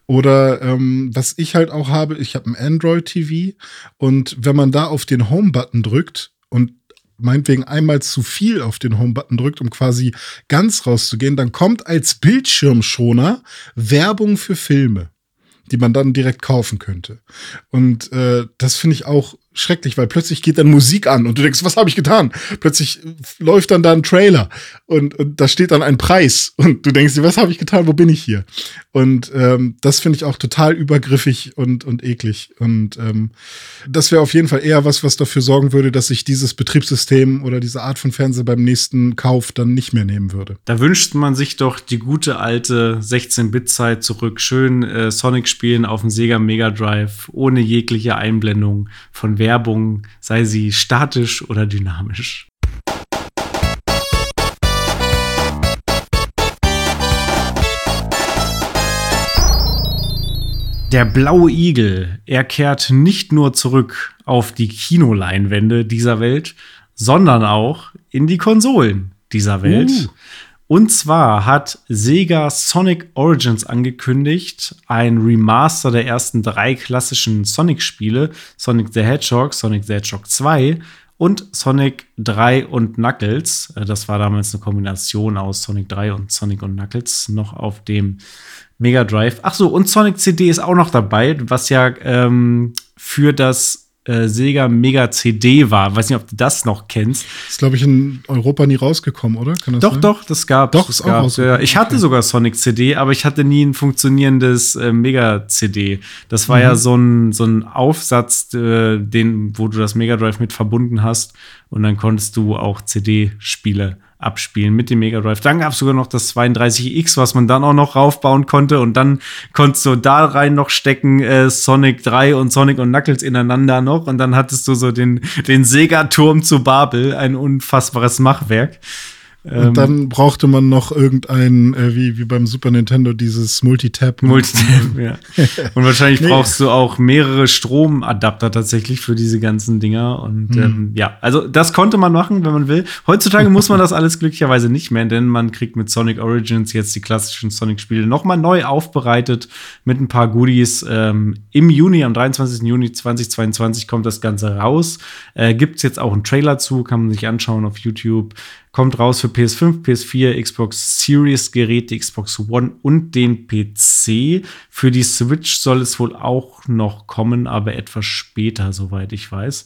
Oder ähm, was ich halt auch habe, ich habe ein Android-TV und wenn man da auf den Home-Button drückt und meinetwegen einmal zu viel auf den Home-Button drückt, um quasi ganz rauszugehen, dann kommt als Bildschirmschoner Werbung für Filme die man dann direkt kaufen könnte. Und äh, das finde ich auch schrecklich, weil plötzlich geht dann Musik an und du denkst, was habe ich getan? Plötzlich läuft dann da ein Trailer und, und da steht dann ein Preis und du denkst was habe ich getan? Wo bin ich hier? Und ähm, das finde ich auch total übergriffig und, und eklig. Und ähm, das wäre auf jeden Fall eher was, was dafür sorgen würde, dass ich dieses Betriebssystem oder diese Art von Fernseher beim nächsten Kauf dann nicht mehr nehmen würde. Da wünscht man sich doch die gute alte 16-Bit-Zeit zurück. Schön äh, Sonic spielen auf dem Sega Mega Drive ohne jegliche Einblendung von Werbung, sei sie statisch oder dynamisch. Der blaue Igel, er kehrt nicht nur zurück auf die Kinoleinwände dieser Welt, sondern auch in die Konsolen dieser Welt. Uh. Und zwar hat Sega Sonic Origins angekündigt, ein Remaster der ersten drei klassischen Sonic-Spiele, Sonic the Hedgehog, Sonic the Hedgehog 2 und Sonic 3 und Knuckles. Äh, das war damals eine Kombination aus Sonic 3 und Sonic und Knuckles noch auf dem Mega Drive. Ach so, und Sonic CD ist auch noch dabei, was ja ähm, für das äh, Sega Mega CD war. Weiß nicht, ob du das noch kennst. Ist, glaube ich, in Europa nie rausgekommen, oder? doch, sein? doch, das gab Doch, ist gab, auch Ich hatte okay. sogar Sonic CD, aber ich hatte nie ein funktionierendes äh, Mega CD. Das war mhm. ja so ein, so ein Aufsatz, äh, den, wo du das Mega Drive mit verbunden hast. Und dann konntest du auch CD-Spiele abspielen mit dem Mega Drive. Dann gab es sogar noch das 32X, was man dann auch noch raufbauen konnte. Und dann konntest du da rein noch stecken äh, Sonic 3 und Sonic und Knuckles ineinander noch. Und dann hattest du so den, den Sega-Turm zu Babel, ein unfassbares Machwerk. Und ähm, dann brauchte man noch irgendein, äh, wie, wie beim Super Nintendo, dieses Multitap. Multitap, ja. Und wahrscheinlich nee. brauchst du auch mehrere Stromadapter tatsächlich für diese ganzen Dinger. Und mhm. ähm, ja, also das konnte man machen, wenn man will. Heutzutage muss man das alles glücklicherweise nicht mehr, denn man kriegt mit Sonic Origins jetzt die klassischen Sonic-Spiele nochmal neu aufbereitet mit ein paar Goodies. Ähm, Im Juni, am 23. Juni 2022 kommt das Ganze raus. Äh, Gibt es jetzt auch einen Trailer zu, kann man sich anschauen auf YouTube. Kommt raus für PS5, PS4, Xbox Series Geräte, Xbox One und den PC. Für die Switch soll es wohl auch noch kommen, aber etwas später, soweit ich weiß.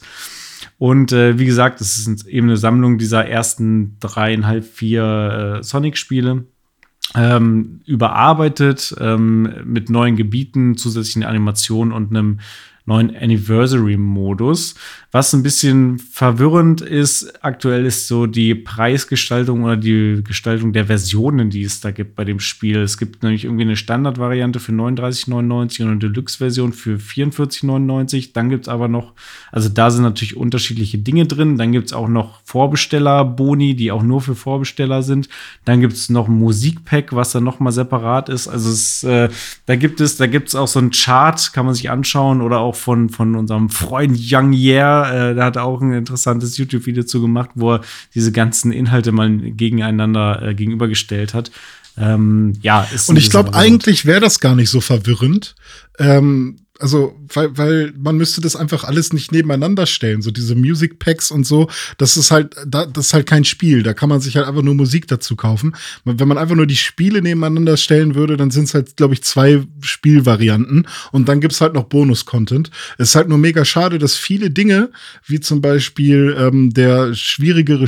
Und äh, wie gesagt, es ist eben eine Sammlung dieser ersten dreieinhalb, vier äh, Sonic-Spiele. Ähm, überarbeitet ähm, mit neuen Gebieten, zusätzlichen Animationen und einem neuen Anniversary-Modus. Was ein bisschen verwirrend ist, aktuell ist so die Preisgestaltung oder die Gestaltung der Versionen, die es da gibt bei dem Spiel. Es gibt nämlich irgendwie eine Standardvariante für 39,99 und eine Deluxe-Version für 44,99. Dann gibt es aber noch, also da sind natürlich unterschiedliche Dinge drin. Dann gibt es auch noch Vorbesteller-Boni, die auch nur für Vorbesteller sind. Dann gibt es noch ein Musikpack, was dann noch mal separat ist. Also es, äh, da gibt es, da gibt es auch so ein Chart, kann man sich anschauen oder auch auch von, von unserem Freund Young Yeah, äh, der hat auch ein interessantes YouTube-Video zu gemacht, wo er diese ganzen Inhalte mal gegeneinander äh, gegenübergestellt hat. Ähm, ja, ist Und ich glaube, eigentlich wäre das gar nicht so verwirrend. Ähm, also, weil, weil man müsste das einfach alles nicht nebeneinander stellen. So diese Music Packs und so, das ist halt, das ist halt kein Spiel. Da kann man sich halt einfach nur Musik dazu kaufen. Wenn man einfach nur die Spiele nebeneinander stellen würde, dann sind es halt, glaube ich, zwei Spielvarianten. Und dann gibt's halt noch Bonus-Content. Es ist halt nur mega schade, dass viele Dinge, wie zum Beispiel ähm, der schwierigere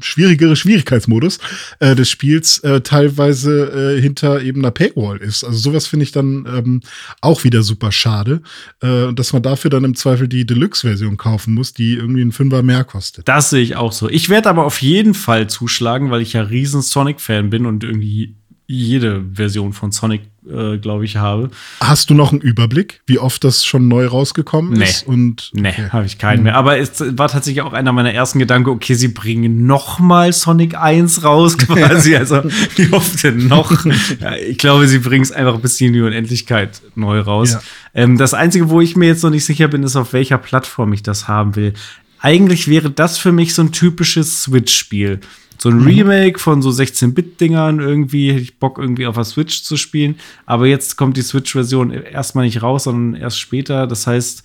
schwierigere Schwierigkeitsmodus äh, des Spiels äh, teilweise äh, hinter eben einer Paywall ist. Also sowas finde ich dann ähm, auch wieder super schade, äh, dass man dafür dann im Zweifel die Deluxe-Version kaufen muss, die irgendwie ein Fünfer mehr kostet. Das sehe ich auch so. Ich werde aber auf jeden Fall zuschlagen, weil ich ja riesen Sonic-Fan bin und irgendwie jede Version von Sonic, äh, glaube ich, habe. Hast du noch einen Überblick, wie oft das schon neu rausgekommen nee. ist? Und, nee, okay. habe ich keinen mehr. Aber es war tatsächlich auch einer meiner ersten Gedanken, okay, sie bringen noch mal Sonic 1 raus quasi. also, wie oft denn noch? ja, ich glaube, sie bringen es einfach bis in die Unendlichkeit neu raus. Ja. Ähm, das Einzige, wo ich mir jetzt noch nicht sicher bin, ist, auf welcher Plattform ich das haben will. Eigentlich wäre das für mich so ein typisches Switch-Spiel. So ein mhm. Remake von so 16-Bit-Dingern irgendwie, hätte ich Bock irgendwie auf der Switch zu spielen. Aber jetzt kommt die Switch-Version erstmal nicht raus, sondern erst später. Das heißt,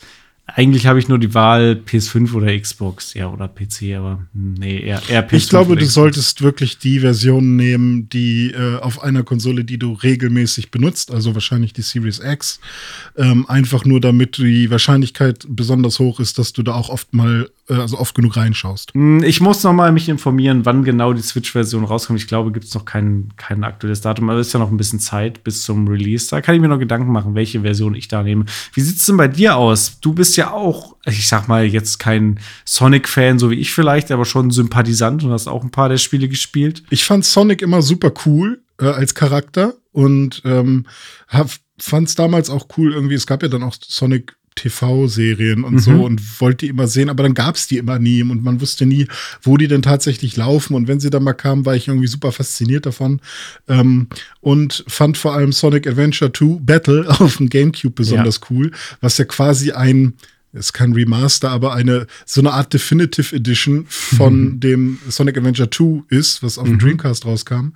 eigentlich habe ich nur die Wahl PS5 oder Xbox, ja, oder PC, aber nee, eher, eher PS5. Ich glaube, du solltest wirklich die Version nehmen, die äh, auf einer Konsole, die du regelmäßig benutzt, also wahrscheinlich die Series X, ähm, einfach nur damit die Wahrscheinlichkeit besonders hoch ist, dass du da auch oft mal, also oft genug reinschaust. Hm, ich muss noch mal mich informieren, wann genau die Switch-Version rauskommt. Ich glaube, gibt es noch kein, kein aktuelles Datum, aber es ist ja noch ein bisschen Zeit bis zum Release. Da kann ich mir noch Gedanken machen, welche Version ich da nehme. Wie sieht es denn bei dir aus? Du bist ja auch, ich sag mal, jetzt kein Sonic-Fan, so wie ich vielleicht, aber schon Sympathisant und hast auch ein paar der Spiele gespielt. Ich fand Sonic immer super cool äh, als Charakter und ähm, fand es damals auch cool irgendwie. Es gab ja dann auch Sonic TV-Serien und mhm. so und wollte die immer sehen, aber dann gab es die immer nie und man wusste nie, wo die denn tatsächlich laufen. Und wenn sie dann mal kamen, war ich irgendwie super fasziniert davon ähm, und fand vor allem Sonic Adventure 2 Battle auf dem GameCube besonders ja. cool, was ja quasi ein ist kein Remaster, aber eine so eine Art Definitive Edition von mhm. dem Sonic Adventure 2 ist, was auf dem mhm. Dreamcast rauskam.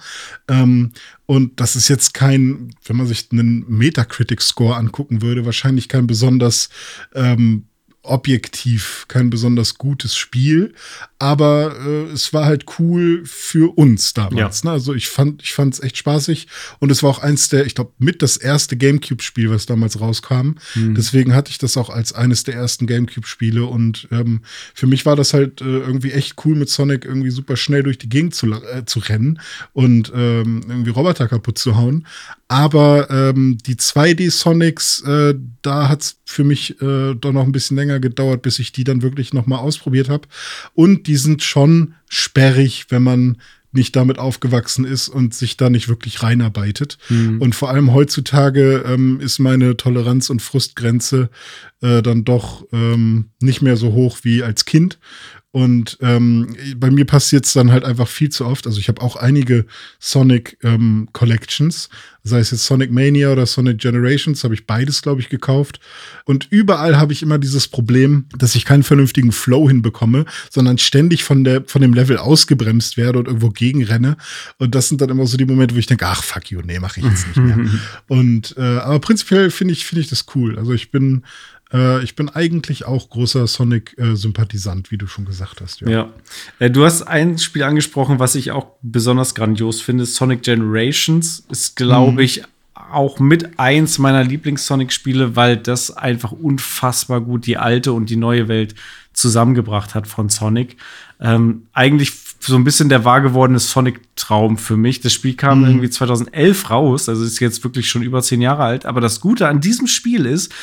Ähm, und das ist jetzt kein, wenn man sich einen Metacritic-Score angucken würde, wahrscheinlich kein besonders ähm, objektiv kein besonders gutes Spiel, aber äh, es war halt cool für uns damals. Ja. Ne? Also ich fand, ich fand es echt spaßig und es war auch eins der, ich glaube, mit das erste GameCube-Spiel, was damals rauskam. Mhm. Deswegen hatte ich das auch als eines der ersten GameCube-Spiele und ähm, für mich war das halt äh, irgendwie echt cool, mit Sonic irgendwie super schnell durch die Gegend zu, äh, zu rennen und ähm, irgendwie Roboter kaputt zu hauen. Aber ähm, die 2D-Sonics, äh, da hat es für mich äh, doch noch ein bisschen länger gedauert, bis ich die dann wirklich noch mal ausprobiert habe. Und die sind schon sperrig, wenn man nicht damit aufgewachsen ist und sich da nicht wirklich reinarbeitet. Mhm. Und vor allem heutzutage ähm, ist meine Toleranz- und Frustgrenze äh, dann doch ähm, nicht mehr so hoch wie als Kind. Und ähm, bei mir passiert es dann halt einfach viel zu oft. Also ich habe auch einige Sonic ähm, Collections, sei es jetzt Sonic Mania oder Sonic Generations, habe ich beides, glaube ich, gekauft. Und überall habe ich immer dieses Problem, dass ich keinen vernünftigen Flow hinbekomme, sondern ständig von, der, von dem Level ausgebremst werde und irgendwo gegenrenne. Und das sind dann immer so die Momente, wo ich denke, ach fuck you, nee, mache ich jetzt nicht mehr. und äh, aber prinzipiell finde ich, finde ich das cool. Also ich bin äh, ich bin eigentlich auch großer Sonic-Sympathisant, wie du schon gesagt hast. Ja. ja. Äh, du hast ein Spiel angesprochen, was ich auch besonders grandios finde. Sonic Generations ist, glaube mhm. ich, auch mit eins meiner Lieblings-Sonic-Spiele, weil das einfach unfassbar gut die alte und die neue Welt zusammengebracht hat von Sonic. Ähm, eigentlich so ein bisschen der wahr gewordene Sonic-Traum für mich. Das Spiel kam mhm. irgendwie 2011 raus, also ist jetzt wirklich schon über zehn Jahre alt. Aber das Gute an diesem Spiel ist,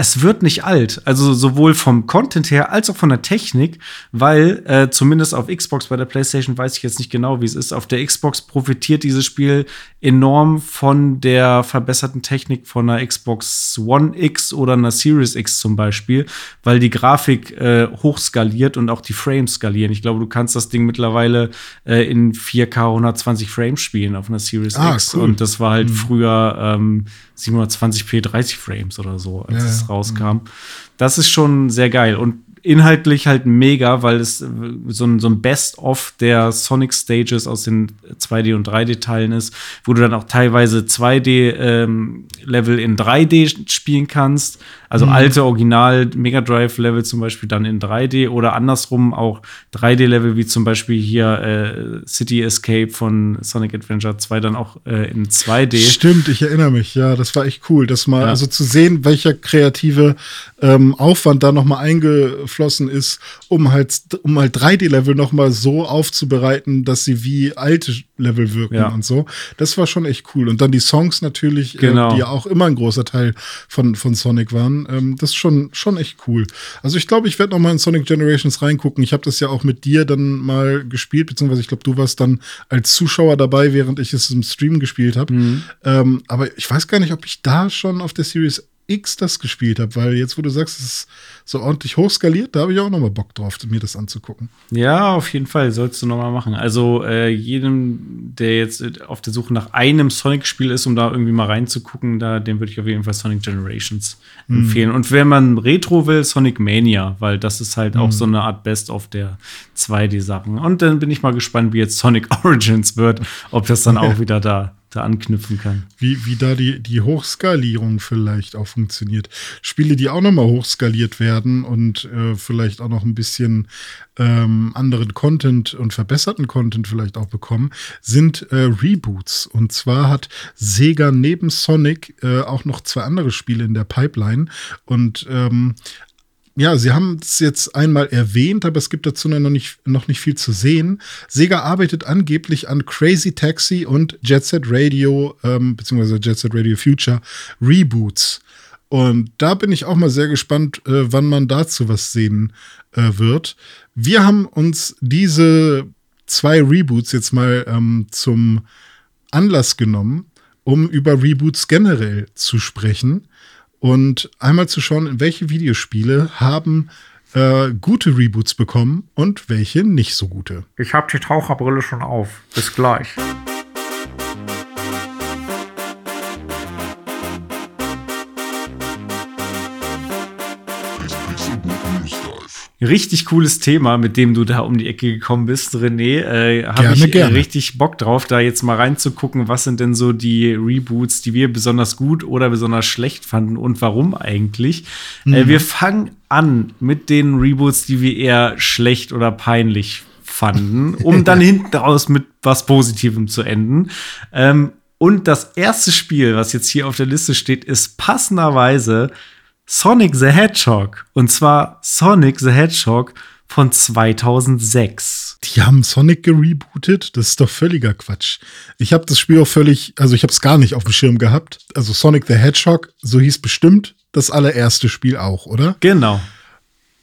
es wird nicht alt. Also sowohl vom Content her als auch von der Technik, weil äh, zumindest auf Xbox, bei der PlayStation weiß ich jetzt nicht genau, wie es ist. Auf der Xbox profitiert dieses Spiel enorm von der verbesserten Technik von einer Xbox One X oder einer Series X zum Beispiel, weil die Grafik äh, hochskaliert und auch die Frames skalieren. Ich glaube, du kannst das Ding mittlerweile äh, in 4K 120 Frames spielen auf einer Series ah, X. Cool. Und das war halt mhm. früher ähm, 720p 30 Frames oder so, als ja, es rauskam. Das ist schon sehr geil. Und inhaltlich halt mega, weil es so ein, so ein Best-of der Sonic Stages aus den 2D- und 3D-Teilen ist, wo du dann auch teilweise 2D-Level ähm, in 3D spielen kannst. Also mhm. alte Original Mega Drive Level zum Beispiel dann in 3D oder andersrum auch 3D Level wie zum Beispiel hier äh, City Escape von Sonic Adventure 2 dann auch äh, in 2D. Stimmt, ich erinnere mich. Ja, das war echt cool, das mal ja. also zu sehen, welcher kreative ähm, Aufwand da noch mal eingeflossen ist, um halt um halt 3D Level noch mal so aufzubereiten, dass sie wie alte Level wirken ja. und so. Das war schon echt cool und dann die Songs natürlich, genau. äh, die ja auch immer ein großer Teil von von Sonic waren ähm, das ist schon, schon echt cool. Also ich glaube, ich werde noch mal in Sonic Generations reingucken. Ich habe das ja auch mit dir dann mal gespielt, beziehungsweise ich glaube, du warst dann als Zuschauer dabei, während ich es im Stream gespielt habe. Mhm. Ähm, aber ich weiß gar nicht, ob ich da schon auf der Series X das gespielt habe, weil jetzt, wo du sagst, es ist so ordentlich hochskaliert, da habe ich auch noch mal Bock drauf, mir das anzugucken. Ja, auf jeden Fall, sollst du noch mal machen. Also äh, jedem, der jetzt auf der Suche nach einem Sonic-Spiel ist, um da irgendwie mal reinzugucken, da, dem würde ich auf jeden Fall Sonic Generations mhm. empfehlen. Und wenn man Retro will, Sonic Mania, weil das ist halt mhm. auch so eine Art Best-of der 2D-Sachen. Und dann bin ich mal gespannt, wie jetzt Sonic Origins wird, ob das dann auch wieder da da anknüpfen kann. Wie, wie da die, die Hochskalierung vielleicht auch funktioniert. Spiele, die auch nochmal hochskaliert werden und äh, vielleicht auch noch ein bisschen ähm, anderen Content und verbesserten Content vielleicht auch bekommen, sind äh, Reboots. Und zwar hat Sega neben Sonic äh, auch noch zwei andere Spiele in der Pipeline. Und ähm, ja, sie haben es jetzt einmal erwähnt, aber es gibt dazu noch nicht, noch nicht viel zu sehen. Sega arbeitet angeblich an Crazy Taxi und Jet Set Radio, ähm, beziehungsweise Jet Set Radio Future Reboots. Und da bin ich auch mal sehr gespannt, äh, wann man dazu was sehen äh, wird. Wir haben uns diese zwei Reboots jetzt mal ähm, zum Anlass genommen, um über Reboots generell zu sprechen und einmal zu schauen, welche Videospiele haben äh, gute Reboots bekommen und welche nicht so gute. Ich habe die Taucherbrille schon auf. Bis gleich. Richtig cooles Thema, mit dem du da um die Ecke gekommen bist, René. Äh, Habe ich gerne. richtig Bock drauf, da jetzt mal reinzugucken, was sind denn so die Reboots, die wir besonders gut oder besonders schlecht fanden und warum eigentlich. Äh, mhm. Äh, wir fangen an mit den Reboots, die wir eher schlecht oder peinlich fanden, um dann hinten raus mit was Positivem zu enden. Ähm, und das erste Spiel, was jetzt hier auf der Liste steht, ist passenderweise Sonic the Hedgehog. Und zwar Sonic the Hedgehog von 2006. Die haben Sonic gerebootet? Das ist doch völliger Quatsch. Ich habe das Spiel auch völlig, also ich habe es gar nicht auf dem Schirm gehabt. Also Sonic the Hedgehog, so hieß bestimmt das allererste Spiel auch, oder? Genau.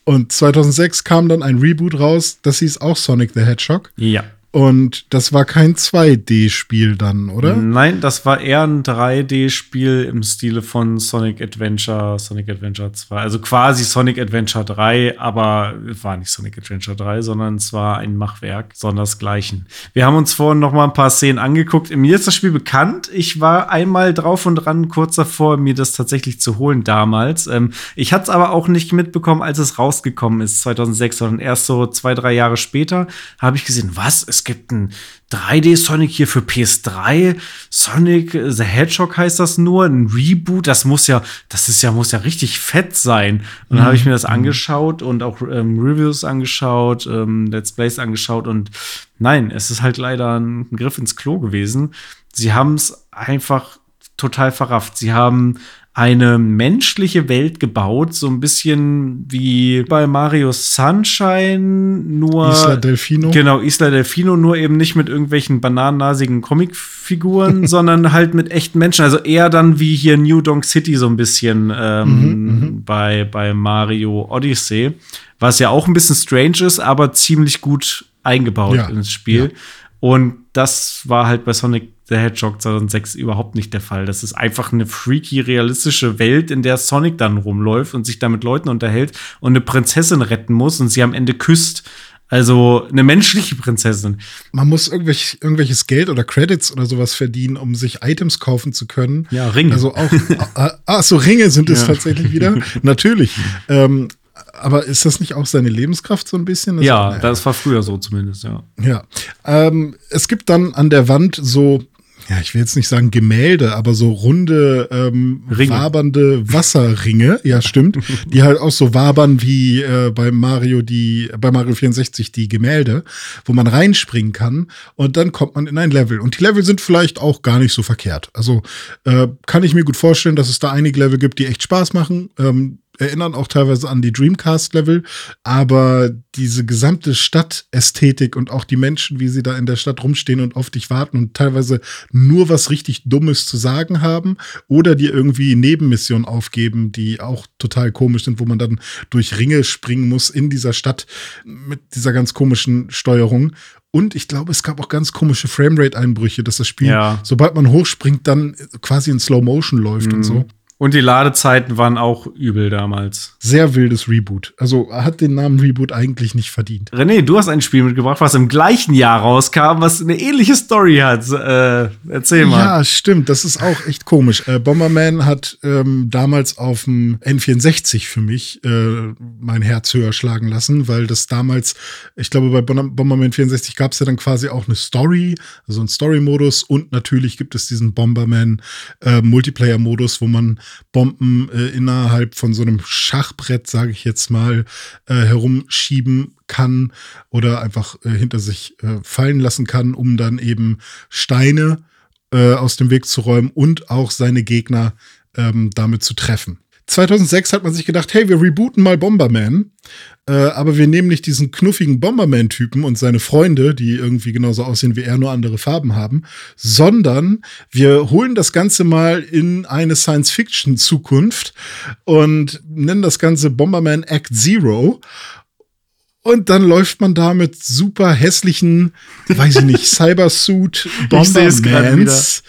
Und 2006 kam dann ein Reboot raus, das hieß auch Sonic the Hedgehog. Ja. Und das war kein 2D-Spiel dann, oder? Nein, das war eher ein 3D-Spiel im Stile von Sonic Adventure, Sonic Adventure 2. Also quasi Sonic Adventure 3, aber es war nicht Sonic Adventure 3, sondern es war ein Machwerk, sondersgleichen. Wir haben uns vorhin noch mal ein paar Szenen angeguckt. Mir ist das Spiel bekannt. Ich war einmal drauf und dran, kurz davor, mir das tatsächlich zu holen damals. Ähm, ich hatte es aber auch nicht mitbekommen, als es rausgekommen ist, 2006, sondern erst so zwei, drei Jahre später habe ich gesehen, was? Es gibt ein 3D-Sonic hier für PS3. Sonic the Hedgehog heißt das nur, ein Reboot. Das muss ja, das ist ja, muss ja richtig fett sein. Und dann mhm. habe ich mir das mhm. angeschaut und auch ähm, Reviews angeschaut, ähm, Let's Plays angeschaut und nein, es ist halt leider ein Griff ins Klo gewesen. Sie haben es einfach total verrafft. Sie haben eine menschliche Welt gebaut, so ein bisschen wie bei Mario Sunshine, nur Isla Delfino. Genau, Isla Delfino, nur eben nicht mit irgendwelchen bananennasigen Comicfiguren, sondern halt mit echten Menschen. Also eher dann wie hier New Donk City so ein bisschen ähm, mhm, mhm, bei, bei Mario Odyssey, was ja auch ein bisschen strange ist, aber ziemlich gut eingebaut ja, ins Spiel. Ja. Und das war halt bei Sonic the Hedgehog 2006 überhaupt nicht der Fall. Das ist einfach eine freaky, realistische Welt, in der Sonic dann rumläuft und sich da mit Leuten unterhält und eine Prinzessin retten muss und sie am Ende küsst. Also eine menschliche Prinzessin. Man muss irgendwelch, irgendwelches Geld oder Credits oder sowas verdienen, um sich Items kaufen zu können. Ja, Ringe. Also auch, äh, ach so, Ringe sind es ja. tatsächlich wieder. Natürlich. Ähm, aber ist das nicht auch seine Lebenskraft so ein bisschen? Das ja, war, das war früher so zumindest, ja. Ja. Ähm, es gibt dann an der Wand so ja, ich will jetzt nicht sagen Gemälde, aber so runde, ähm, wabernde Wasserringe, ja, stimmt, die halt auch so wabern wie äh, bei Mario die, bei Mario 64 die Gemälde, wo man reinspringen kann und dann kommt man in ein Level. Und die Level sind vielleicht auch gar nicht so verkehrt. Also äh, kann ich mir gut vorstellen, dass es da einige Level gibt, die echt Spaß machen. Ähm, erinnern auch teilweise an die Dreamcast-Level, aber diese gesamte Stadtästhetik und auch die Menschen, wie sie da in der Stadt rumstehen und auf dich warten und teilweise nur was richtig Dummes zu sagen haben oder dir irgendwie Nebenmissionen aufgeben, die auch total komisch sind, wo man dann durch Ringe springen muss in dieser Stadt mit dieser ganz komischen Steuerung. Und ich glaube, es gab auch ganz komische Framerate-Einbrüche, dass das Spiel, ja. sobald man hochspringt, dann quasi in Slow Motion läuft mhm. und so. Und die Ladezeiten waren auch übel damals. Sehr wildes Reboot. Also hat den Namen Reboot eigentlich nicht verdient. René, du hast ein Spiel mitgebracht, was im gleichen Jahr rauskam, was eine ähnliche Story hat. Äh, erzähl mal. Ja, stimmt. Das ist auch echt komisch. Äh, Bomberman hat ähm, damals auf dem N64 für mich äh, mein Herz höher schlagen lassen, weil das damals, ich glaube, bei Bomberman 64 gab es ja dann quasi auch eine Story, also einen Story-Modus und natürlich gibt es diesen Bomberman äh, Multiplayer-Modus, wo man Bomben äh, innerhalb von so einem Schachbrett, sage ich jetzt mal, äh, herumschieben kann oder einfach äh, hinter sich äh, fallen lassen kann, um dann eben Steine äh, aus dem Weg zu räumen und auch seine Gegner ähm, damit zu treffen. 2006 hat man sich gedacht, hey, wir rebooten mal Bomberman, äh, aber wir nehmen nicht diesen knuffigen Bomberman-Typen und seine Freunde, die irgendwie genauso aussehen wie er, nur andere Farben haben, sondern wir holen das Ganze mal in eine Science-Fiction-Zukunft und nennen das Ganze Bomberman Act Zero und dann läuft man da mit super hässlichen, weiß ich nicht, Cybersuit Bombermans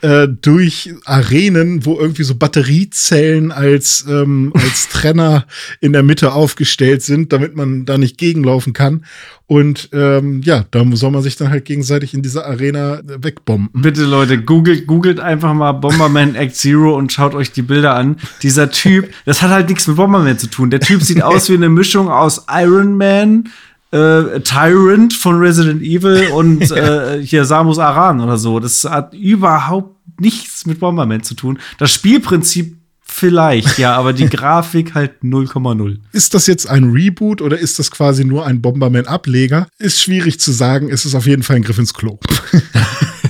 äh, durch Arenen, wo irgendwie so Batteriezellen als, ähm, als Trenner in der Mitte aufgestellt sind, damit man da nicht gegenlaufen kann. Und ähm, ja, da soll man sich dann halt gegenseitig in dieser Arena wegbomben. Bitte Leute, googelt, googelt einfach mal Bomberman Act Zero und schaut euch die Bilder an. Dieser Typ, das hat halt nichts mit Bomberman zu tun. Der Typ sieht aus wie eine Mischung aus Iron Man, äh, Tyrant von Resident Evil und äh, hier Samus Aran oder so. Das hat überhaupt nichts mit Bomberman zu tun. Das Spielprinzip Vielleicht, ja, aber die Grafik halt 0,0. Ist das jetzt ein Reboot oder ist das quasi nur ein Bomberman-Ableger? Ist schwierig zu sagen. Es ist auf jeden Fall ein Griff ins Klo.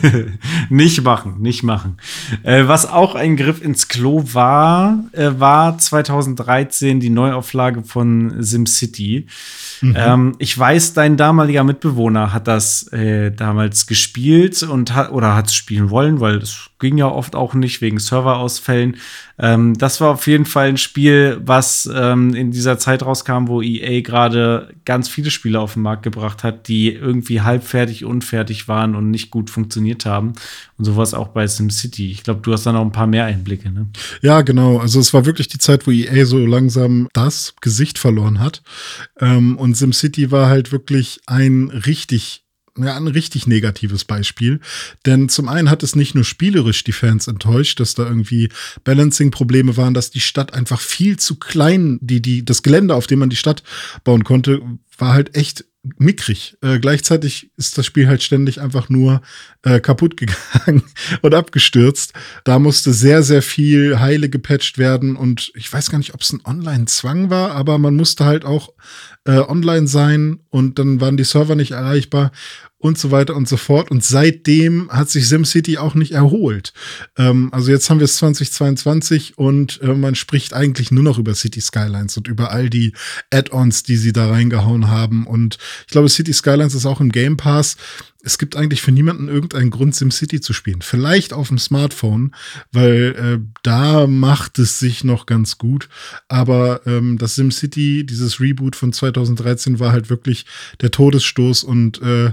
nicht machen, nicht machen. Äh, was auch ein Griff ins Klo war, äh, war 2013 die Neuauflage von SimCity. Mhm. Ähm, ich weiß, dein damaliger Mitbewohner hat das äh, damals gespielt und hat oder hat es spielen wollen, weil es ging ja oft auch nicht wegen Serverausfällen. Ähm, das war auf jeden Fall ein Spiel, was ähm, in dieser Zeit rauskam, wo EA gerade ganz viele Spiele auf den Markt gebracht hat, die irgendwie halbfertig, unfertig waren und nicht gut funktioniert haben. Und sowas auch bei SimCity. Ich glaube, du hast da noch ein paar mehr Einblicke, ne? Ja, genau. Also es war wirklich die Zeit, wo EA so langsam das Gesicht verloren hat. Ähm, und SimCity war halt wirklich ein richtig ja, ein richtig negatives Beispiel. Denn zum einen hat es nicht nur spielerisch die Fans enttäuscht, dass da irgendwie Balancing-Probleme waren, dass die Stadt einfach viel zu klein, die, die, das Gelände, auf dem man die Stadt bauen konnte, war halt echt mickrig. Äh, gleichzeitig ist das Spiel halt ständig einfach nur äh, kaputt gegangen und abgestürzt. Da musste sehr, sehr viel heile gepatcht werden und ich weiß gar nicht, ob es ein Online-Zwang war, aber man musste halt auch äh, online sein und dann waren die Server nicht erreichbar und so weiter und so fort. Und seitdem hat sich SimCity auch nicht erholt. Ähm, also jetzt haben wir es 2022 und äh, man spricht eigentlich nur noch über City Skylines und über all die Add-ons, die sie da reingehauen haben. Und ich glaube, City Skylines ist auch im Game Pass es gibt eigentlich für niemanden irgendeinen Grund, SimCity zu spielen. Vielleicht auf dem Smartphone, weil äh, da macht es sich noch ganz gut. Aber ähm, das SimCity, dieses Reboot von 2013, war halt wirklich der Todesstoß und äh,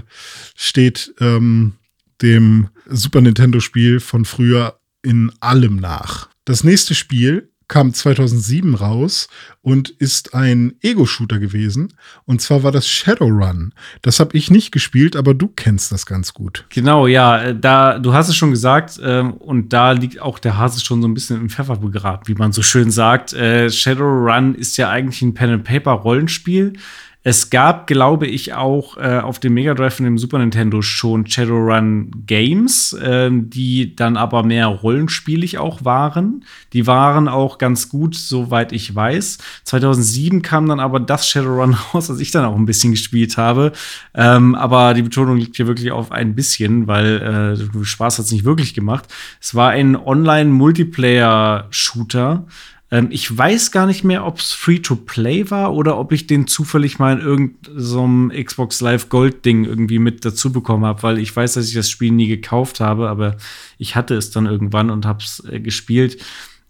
steht ähm, dem Super Nintendo-Spiel von früher in allem nach. Das nächste Spiel kam 2007 raus und ist ein Ego-Shooter gewesen. Und zwar war das Shadowrun. Das habe ich nicht gespielt, aber du kennst das ganz gut. Genau, ja, äh, da du hast es schon gesagt ähm, und da liegt auch der Hase schon so ein bisschen im Pfeffer begraben, wie man so schön sagt. Äh, Shadowrun ist ja eigentlich ein Pen and Paper Rollenspiel es gab, glaube ich, auch äh, auf dem Mega Drive und dem Super Nintendo schon Shadowrun Games, äh, die dann aber mehr rollenspielig auch waren. Die waren auch ganz gut, soweit ich weiß. 2007 kam dann aber das Shadowrun raus, was ich dann auch ein bisschen gespielt habe. Ähm, aber die Betonung liegt hier wirklich auf ein bisschen, weil äh, Spaß hat es nicht wirklich gemacht. Es war ein Online-Multiplayer-Shooter ähm, ich weiß gar nicht mehr, ob es Free-to-Play war oder ob ich den zufällig mal in irgendeinem so Xbox Live Gold-Ding irgendwie mit dazu bekommen habe, weil ich weiß, dass ich das Spiel nie gekauft habe, aber ich hatte es dann irgendwann und habe es äh, gespielt.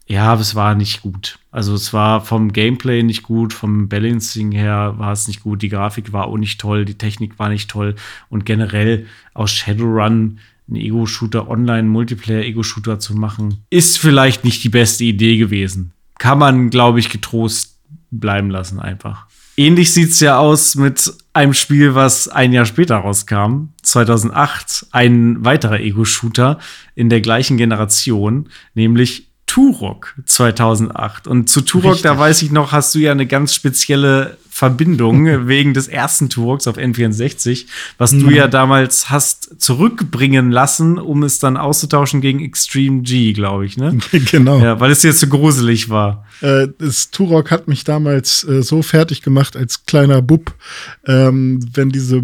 Ja, aber es war nicht gut. Also es war vom Gameplay nicht gut, vom Balancing her war es nicht gut, die Grafik war auch nicht toll, die Technik war nicht toll und generell aus Shadowrun einen Ego-Shooter, Online-Multiplayer-Ego-Shooter zu machen, ist vielleicht nicht die beste Idee gewesen. Kann man, glaube ich, getrost bleiben lassen einfach. Ähnlich sieht es ja aus mit einem Spiel, was ein Jahr später rauskam, 2008, ein weiterer Ego-Shooter in der gleichen Generation, nämlich Turok 2008. Und zu Turok, Richtig. da weiß ich noch, hast du ja eine ganz spezielle Verbindung wegen des ersten Turoks auf N64, was mhm. du ja damals hast zurückbringen lassen, um es dann auszutauschen gegen Extreme G, glaube ich, ne? genau. Ja, weil es dir zu gruselig war. Äh, das Turok hat mich damals äh, so fertig gemacht als kleiner Bub, ähm, wenn diese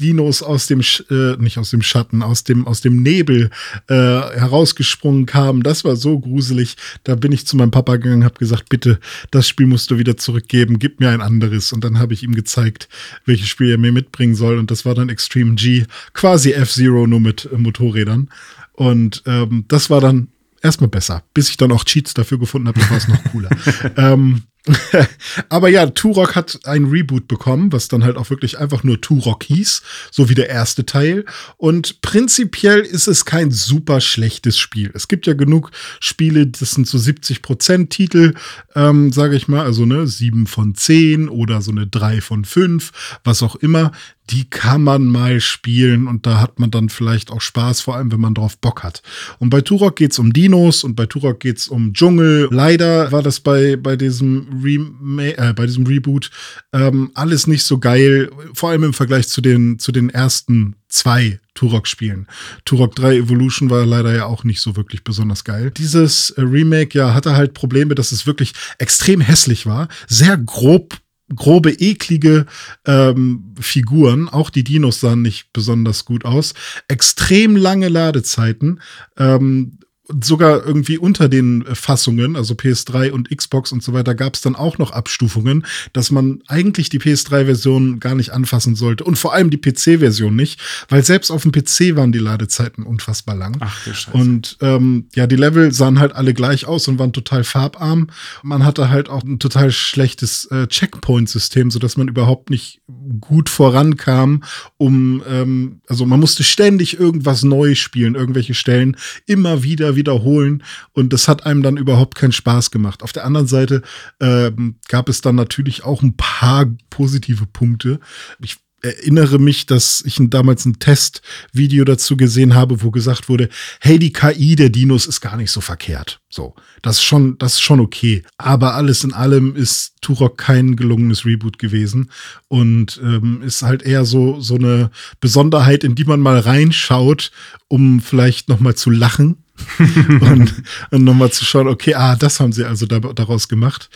Dinos aus dem, äh, nicht aus dem Schatten, aus dem, aus dem Nebel äh, herausgesprungen kamen. Das war so gruselig. Da bin ich zu meinem Papa gegangen, habe gesagt, bitte, das Spiel musst du wieder zurückgeben, gib mir ein anderes. Und dann habe ich ihm gezeigt, welches Spiel er mir mitbringen soll. Und das war dann Extreme G, quasi F-Zero nur mit äh, Motorrädern. Und ähm, das war dann erstmal besser, bis ich dann auch Cheats dafür gefunden habe, war es noch cooler. ähm, Aber ja, Turok hat ein Reboot bekommen, was dann halt auch wirklich einfach nur Turok hieß, so wie der erste Teil. Und prinzipiell ist es kein super schlechtes Spiel. Es gibt ja genug Spiele, das sind so 70 Prozent Titel, ähm, sage ich mal, also ne, 7 von 10 oder so eine 3 von 5, was auch immer die kann man mal spielen und da hat man dann vielleicht auch Spaß, vor allem wenn man drauf Bock hat. Und bei Turok geht's um Dinos und bei Turok geht's um Dschungel. Leider war das bei, bei, diesem, Remake, äh, bei diesem Reboot ähm, alles nicht so geil, vor allem im Vergleich zu den, zu den ersten zwei Turok-Spielen. Turok 3 Evolution war leider ja auch nicht so wirklich besonders geil. Dieses äh, Remake, ja, hatte halt Probleme, dass es wirklich extrem hässlich war, sehr grob grobe, eklige ähm, Figuren. Auch die Dinos sahen nicht besonders gut aus. Extrem lange Ladezeiten. Ähm, sogar irgendwie unter den Fassungen, also PS3 und Xbox und so weiter, gab es dann auch noch Abstufungen, dass man eigentlich die PS3-Version gar nicht anfassen sollte und vor allem die PC-Version nicht, weil selbst auf dem PC waren die Ladezeiten unfassbar lang. Ach du Scheiße. Und ähm, ja, die Level sahen halt alle gleich aus und waren total farbarm. Man hatte halt auch ein total schlechtes äh, Checkpoint-System, sodass man überhaupt nicht gut vorankam, um ähm, also man musste ständig irgendwas neu spielen, irgendwelche Stellen immer wieder wiederholen und das hat einem dann überhaupt keinen Spaß gemacht. Auf der anderen Seite ähm, gab es dann natürlich auch ein paar positive Punkte. Ich erinnere mich, dass ich damals ein Testvideo dazu gesehen habe, wo gesagt wurde, hey, die KI der Dinos ist gar nicht so verkehrt. So, das ist schon, das ist schon okay. Aber alles in allem ist Turok kein gelungenes Reboot gewesen und ähm, ist halt eher so so eine Besonderheit, in die man mal reinschaut, um vielleicht noch mal zu lachen und, und nochmal zu schauen, okay, ah, das haben sie also da, daraus gemacht.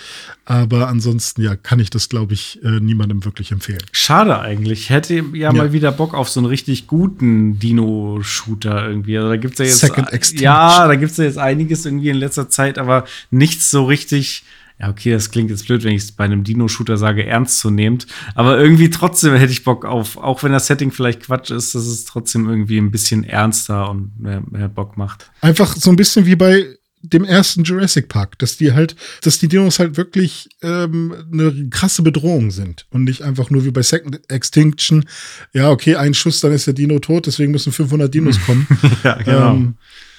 Aber ansonsten, ja, kann ich das, glaube ich, äh, niemandem wirklich empfehlen. Schade eigentlich. Ich hätte ja, ja, mal wieder Bock auf so einen richtig guten Dino-Shooter irgendwie. Also da gibt's ja jetzt. Second Extinction. Ja, da gibt's ja jetzt einiges irgendwie in letzter Zeit, aber nichts so richtig ja, okay, das klingt jetzt blöd, wenn ich es bei einem Dino-Shooter sage, ernst zu nehmt. Aber irgendwie trotzdem hätte ich Bock auf, auch wenn das Setting vielleicht Quatsch ist, dass es trotzdem irgendwie ein bisschen ernster und mehr, mehr Bock macht. Einfach so ein bisschen wie bei dem ersten Jurassic Park, dass die halt, dass die Dinos halt wirklich ähm, eine krasse Bedrohung sind und nicht einfach nur wie bei Second Extinction, ja, okay, ein Schuss, dann ist der Dino tot, deswegen müssen 500 Dinos kommen. ja, genau. Ähm,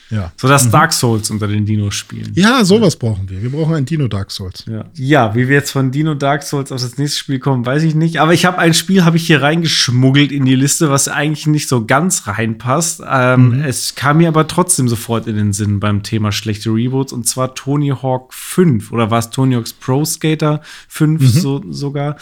ja. So das mhm. Dark Souls unter den Dinos spielen. Ja, sowas brauchen wir. Wir brauchen ein Dino Dark Souls. Ja. ja, wie wir jetzt von Dino Dark Souls auf das nächste Spiel kommen, weiß ich nicht. Aber ich habe ein Spiel, habe ich hier reingeschmuggelt in die Liste, was eigentlich nicht so ganz reinpasst. Ähm, mhm. Es kam mir aber trotzdem sofort in den Sinn beim Thema schlechte Reboots und zwar Tony Hawk 5 oder war es Tony Hawk's Pro Skater 5 mhm. so, sogar.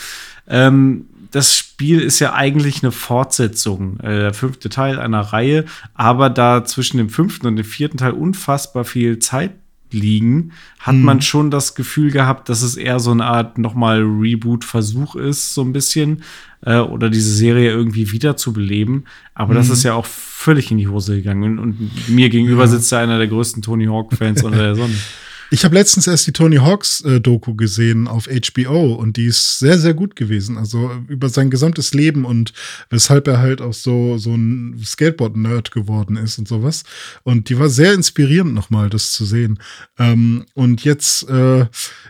Ähm, das Spiel ist ja eigentlich eine Fortsetzung, äh, der fünfte Teil einer Reihe, aber da zwischen dem fünften und dem vierten Teil unfassbar viel Zeit liegen, hat hm. man schon das Gefühl gehabt, dass es eher so eine Art nochmal Reboot-Versuch ist, so ein bisschen, äh, oder diese Serie irgendwie wiederzubeleben. Aber hm. das ist ja auch völlig in die Hose gegangen. Und, und mir gegenüber ja. sitzt ja einer der größten Tony Hawk-Fans unter der Sonne. Ich habe letztens erst die Tony Hawks äh, Doku gesehen auf HBO und die ist sehr, sehr gut gewesen. Also über sein gesamtes Leben und weshalb er halt auch so, so ein Skateboard-Nerd geworden ist und sowas. Und die war sehr inspirierend nochmal, das zu sehen. Ähm, und jetzt, äh,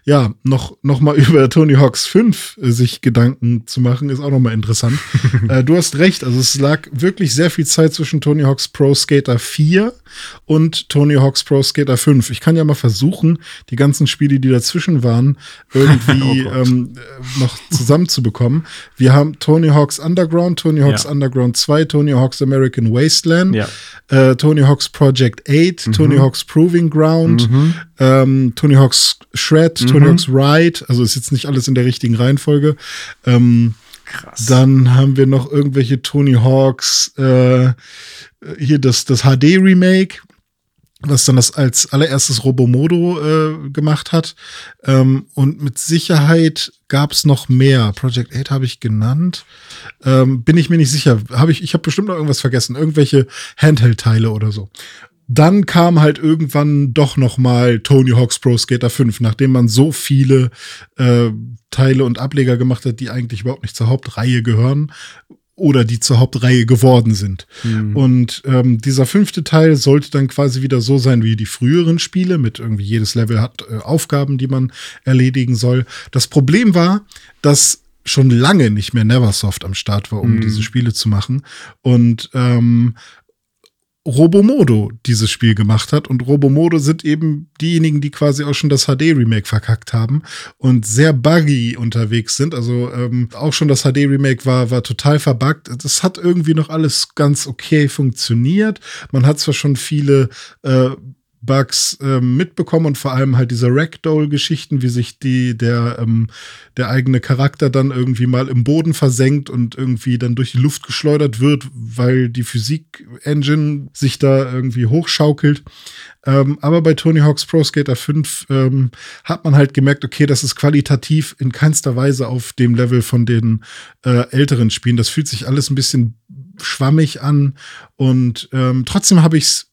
ja, noch, noch mal über Tony Hawks 5 äh, sich Gedanken zu machen, ist auch nochmal interessant. äh, du hast recht, also es lag wirklich sehr viel Zeit zwischen Tony Hawks Pro Skater 4 und Tony Hawk's Pro Skater 5. Ich kann ja mal versuchen, die ganzen Spiele, die dazwischen waren, irgendwie oh ähm, noch zusammenzubekommen. Wir haben Tony Hawk's Underground, Tony Hawk's ja. Underground 2, Tony Hawk's American Wasteland, ja. äh, Tony Hawk's Project 8, mhm. Tony Hawk's Proving Ground, mhm. ähm, Tony Hawk's Shred, mhm. Tony Hawk's Ride. Also ist jetzt nicht alles in der richtigen Reihenfolge. Ähm, Krass. Dann haben wir noch irgendwelche Tony Hawks, äh, hier das, das HD-Remake, was dann das als allererstes Robomodo äh, gemacht hat. Ähm, und mit Sicherheit gab es noch mehr. Project 8 habe ich genannt. Ähm, bin ich mir nicht sicher. Hab ich ich habe bestimmt noch irgendwas vergessen. Irgendwelche Handheld-Teile oder so dann kam halt irgendwann doch noch mal Tony Hawk's Pro Skater 5, nachdem man so viele äh, Teile und Ableger gemacht hat, die eigentlich überhaupt nicht zur Hauptreihe gehören oder die zur Hauptreihe geworden sind. Mhm. Und ähm, dieser fünfte Teil sollte dann quasi wieder so sein wie die früheren Spiele, mit irgendwie jedes Level hat äh, Aufgaben, die man erledigen soll. Das Problem war, dass schon lange nicht mehr Neversoft am Start war, um mhm. diese Spiele zu machen. Und ähm, Robomodo dieses Spiel gemacht hat. Und Robomodo sind eben diejenigen, die quasi auch schon das HD-Remake verkackt haben und sehr buggy unterwegs sind. Also ähm, auch schon das HD-Remake war, war total verbuggt. Das hat irgendwie noch alles ganz okay funktioniert. Man hat zwar schon viele äh, Bugs ähm, mitbekommen und vor allem halt diese Ragdoll-Geschichten, wie sich die, der, ähm, der eigene Charakter dann irgendwie mal im Boden versenkt und irgendwie dann durch die Luft geschleudert wird, weil die Physik-Engine sich da irgendwie hochschaukelt. Ähm, aber bei Tony Hawk's Pro Skater 5 ähm, hat man halt gemerkt, okay, das ist qualitativ in keinster Weise auf dem Level von den äh, älteren Spielen. Das fühlt sich alles ein bisschen schwammig an und ähm, trotzdem habe ich es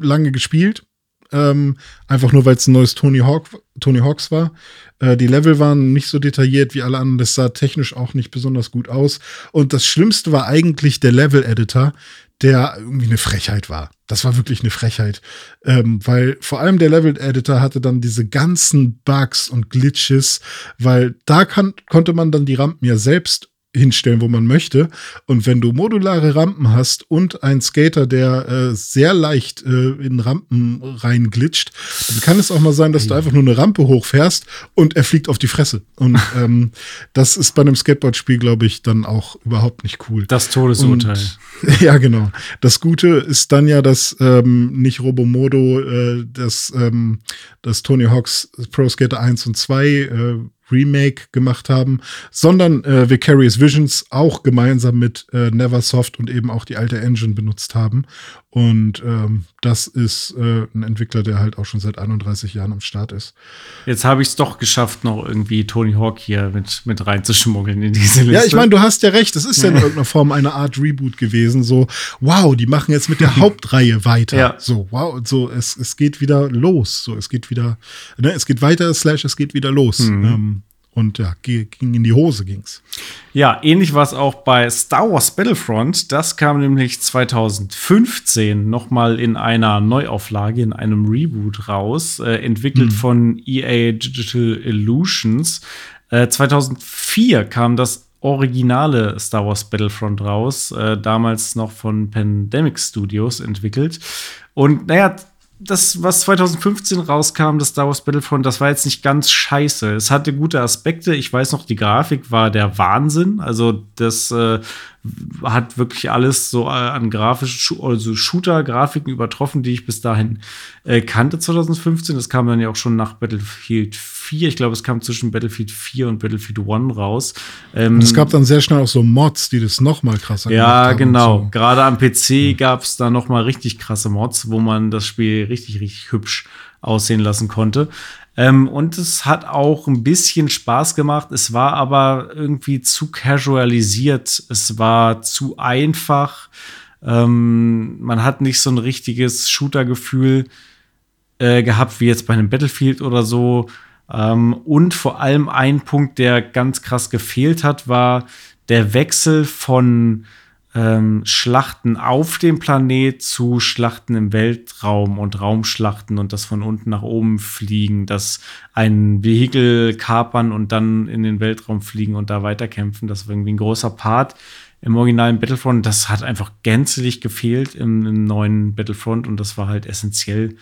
lange gespielt. Ähm, einfach nur, weil es ein neues Tony, Hawk, Tony Hawks war. Äh, die Level waren nicht so detailliert wie alle anderen. Das sah technisch auch nicht besonders gut aus. Und das Schlimmste war eigentlich der Level-Editor, der irgendwie eine Frechheit war. Das war wirklich eine Frechheit. Ähm, weil vor allem der Level-Editor hatte dann diese ganzen Bugs und Glitches, weil da kann, konnte man dann die Rampen ja selbst hinstellen, wo man möchte. Und wenn du modulare Rampen hast und ein Skater, der äh, sehr leicht äh, in Rampen reinglitscht, dann kann es auch mal sein, dass du einfach nur eine Rampe hochfährst und er fliegt auf die Fresse. Und ähm, das ist bei einem Skateboard-Spiel, glaube ich, dann auch überhaupt nicht cool. Das Todesurteil. Und, ja, genau. Das Gute ist dann ja, dass ähm, nicht Robomodo äh, das, ähm, das Tony Hawk's Pro Skater 1 und 2 äh, Remake gemacht haben, sondern äh, Vicarious Visions auch gemeinsam mit äh, Neversoft und eben auch die alte Engine benutzt haben. Und ähm, das ist äh, ein Entwickler, der halt auch schon seit 31 Jahren am Start ist. Jetzt habe ich es doch geschafft, noch irgendwie Tony Hawk hier mit, mit reinzuschmuggeln in diese Liste. Ja, ich meine, du hast ja recht. Das ist ja in irgendeiner Form eine Art Reboot gewesen. So, wow, die machen jetzt mit der Hauptreihe weiter. Ja. So, wow, so, es, es geht wieder los. So, es geht wieder, ne, es geht weiter, slash, es geht wieder los. Mhm. Ähm, und ja, ging in die Hose ging's. Ja, ähnlich war es auch bei Star Wars Battlefront. Das kam nämlich 2015 noch mal in einer Neuauflage, in einem Reboot raus, äh, entwickelt hm. von EA Digital Illusions. Äh, 2004 kam das originale Star Wars Battlefront raus, äh, damals noch von Pandemic Studios entwickelt. Und naja, das, was 2015 rauskam, das Star Wars Battlefront, das war jetzt nicht ganz scheiße. Es hatte gute Aspekte. Ich weiß noch, die Grafik war der Wahnsinn. Also, das äh, hat wirklich alles so äh, an grafischen, also Shooter-Grafiken übertroffen, die ich bis dahin äh, kannte 2015. Das kam dann ja auch schon nach Battlefield 4. Ich glaube, es kam zwischen Battlefield 4 und Battlefield 1 raus. Ähm, und es gab dann sehr schnell auch so Mods, die das noch mal krasser gemacht haben. Ja, genau. So. Gerade am PC mhm. gab es da noch mal richtig krasse Mods, wo man das Spiel richtig, richtig hübsch aussehen lassen konnte. Ähm, und es hat auch ein bisschen Spaß gemacht. Es war aber irgendwie zu casualisiert. Es war zu einfach. Ähm, man hat nicht so ein richtiges Shooter-Gefühl. äh, gehabt, wie jetzt bei einem Battlefield oder so. Ähm, und vor allem ein Punkt, der ganz krass gefehlt hat, war der Wechsel von ähm, Schlachten auf dem Planet zu Schlachten im Weltraum und Raumschlachten und das von unten nach oben fliegen, das ein Vehikel kapern und dann in den Weltraum fliegen und da weiterkämpfen. Das war irgendwie ein großer Part im originalen Battlefront. Das hat einfach gänzlich gefehlt im, im neuen Battlefront und das war halt essentiell,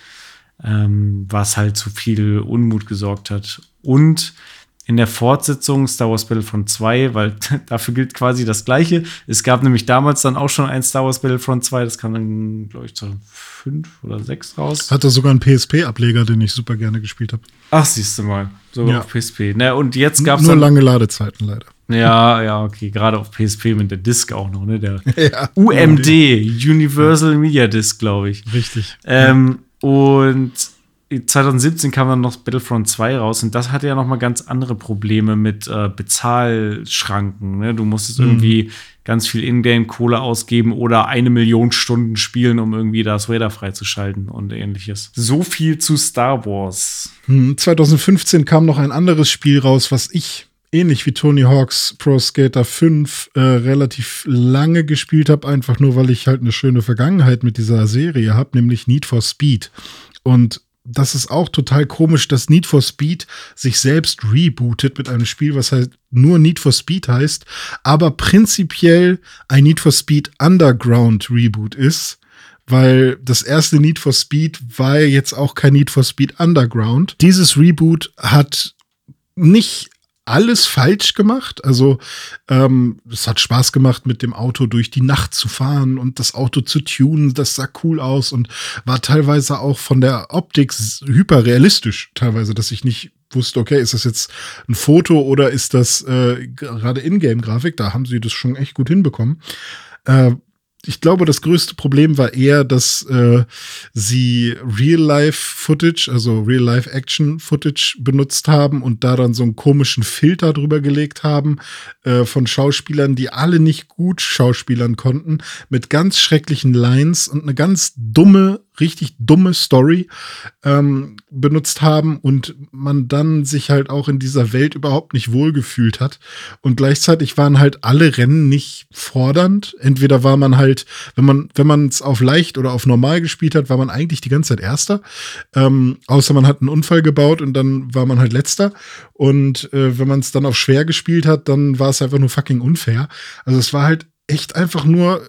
ähm, was halt zu viel Unmut gesorgt hat. Und in der Fortsetzung Star Wars Battlefront 2, weil dafür gilt quasi das Gleiche. Es gab nämlich damals dann auch schon ein Star Wars Battlefront 2, das kam dann, glaube ich, 2005 oder 6 raus. Hatte sogar einen PSP-Ableger, den ich super gerne gespielt habe. Ach, siehst du mal. Sogar ja. auf PSP. Na, und jetzt gab es. Nur lange Ladezeiten leider. Ja, ja, okay. Gerade auf PSP mit der Disc auch noch, ne? Der ja, UMD, Universal Media Disc, glaube ich. Richtig. Ähm, und 2017 kam dann noch Battlefront 2 raus und das hatte ja noch mal ganz andere Probleme mit äh, Bezahlschranken. Ne? Du musstest mhm. irgendwie ganz viel Ingame-Kohle ausgeben oder eine Million Stunden spielen, um irgendwie das Vader freizuschalten und ähnliches. So viel zu Star Wars. 2015 hm, kam noch ein anderes Spiel raus, was ich ähnlich wie Tony Hawks Pro Skater 5 äh, relativ lange gespielt habe, einfach nur weil ich halt eine schöne Vergangenheit mit dieser Serie habe, nämlich Need for Speed. Und das ist auch total komisch, dass Need for Speed sich selbst rebootet mit einem Spiel, was halt nur Need for Speed heißt, aber prinzipiell ein Need for Speed Underground Reboot ist, weil das erste Need for Speed war jetzt auch kein Need for Speed Underground. Dieses Reboot hat nicht alles falsch gemacht. Also ähm, es hat Spaß gemacht, mit dem Auto durch die Nacht zu fahren und das Auto zu tunen. Das sah cool aus und war teilweise auch von der Optik hyperrealistisch. Teilweise, dass ich nicht wusste, okay, ist das jetzt ein Foto oder ist das äh, gerade Ingame-Grafik? Da haben sie das schon echt gut hinbekommen. Äh, ich glaube, das größte Problem war eher, dass äh, sie Real-Life-Footage, also Real-Life-Action-Footage benutzt haben und da dann so einen komischen Filter drüber gelegt haben äh, von Schauspielern, die alle nicht gut schauspielern konnten, mit ganz schrecklichen Lines und eine ganz dumme richtig dumme Story ähm, benutzt haben und man dann sich halt auch in dieser Welt überhaupt nicht wohlgefühlt hat. Und gleichzeitig waren halt alle Rennen nicht fordernd. Entweder war man halt, wenn man, wenn man es auf leicht oder auf normal gespielt hat, war man eigentlich die ganze Zeit Erster. Ähm, außer man hat einen Unfall gebaut und dann war man halt Letzter. Und äh, wenn man es dann auf schwer gespielt hat, dann war es einfach nur fucking unfair. Also es war halt echt einfach nur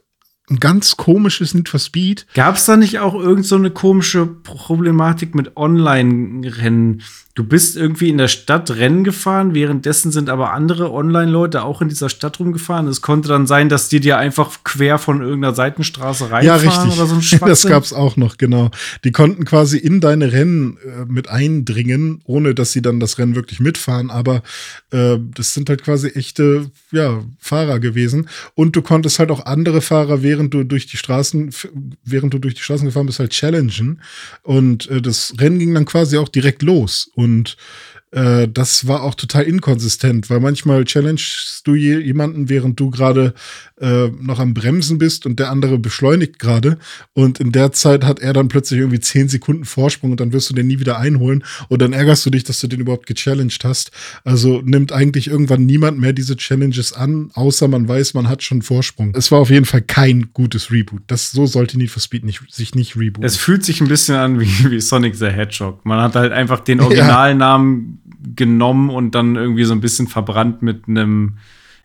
ein ganz komisches Need for Speed. Gab es da nicht auch irgend so eine komische Problematik mit Online-Rennen? Du bist irgendwie in der Stadt Rennen gefahren, währenddessen sind aber andere Online-Leute auch in dieser Stadt rumgefahren. Es konnte dann sein, dass die dir einfach quer von irgendeiner Seitenstraße reinfahren ja, richtig. oder so ein Schwachsinn. Das gab's auch noch, genau. Die konnten quasi in deine Rennen äh, mit eindringen, ohne dass sie dann das Rennen wirklich mitfahren. Aber äh, das sind halt quasi echte ja, Fahrer gewesen. Und du konntest halt auch andere Fahrer, während du durch die Straßen, während du durch die Straßen gefahren bist, halt challengen. Und äh, das Rennen ging dann quasi auch direkt los. Und äh, das war auch total inkonsistent, weil manchmal challengest du jemanden, während du gerade äh, noch am Bremsen bist und der andere beschleunigt gerade. Und in der Zeit hat er dann plötzlich irgendwie zehn Sekunden Vorsprung und dann wirst du den nie wieder einholen. Und dann ärgerst du dich, dass du den überhaupt gechallenged hast. Also nimmt eigentlich irgendwann niemand mehr diese Challenges an, außer man weiß, man hat schon Vorsprung. Es war auf jeden Fall kein gutes Reboot. Das, so sollte Need for Speed nicht, sich nicht rebooten. Es fühlt sich ein bisschen an wie, wie Sonic the Hedgehog. Man hat halt einfach den Originalnamen ja genommen und dann irgendwie so ein bisschen verbrannt mit einem,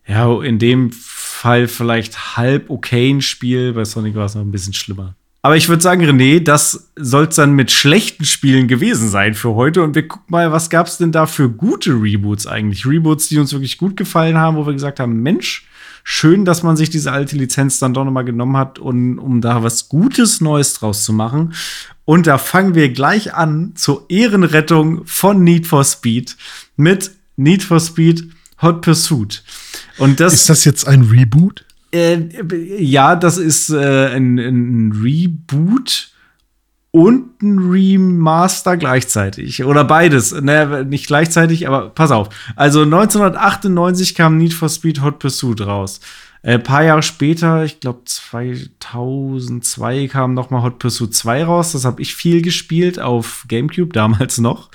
ja, in dem Fall vielleicht halb okayen Spiel. Bei Sonic war es noch ein bisschen schlimmer. Aber ich würde sagen, René, das soll es dann mit schlechten Spielen gewesen sein für heute. Und wir gucken mal, was gab es denn da für gute Reboots eigentlich? Reboots, die uns wirklich gut gefallen haben, wo wir gesagt haben, Mensch, schön, dass man sich diese alte Lizenz dann doch noch mal genommen hat, und, um da was Gutes Neues draus zu machen. Und da fangen wir gleich an zur Ehrenrettung von Need for Speed mit Need for Speed Hot Pursuit. Und das ist das jetzt ein Reboot? Äh, ja, das ist äh, ein, ein Reboot und ein Remaster gleichzeitig. Oder beides. Naja, nicht gleichzeitig, aber pass auf. Also 1998 kam Need for Speed Hot Pursuit raus. Ein äh, paar Jahre später, ich glaube 2002, kam noch mal Hot Pursuit 2 raus. Das habe ich viel gespielt auf GameCube, damals noch.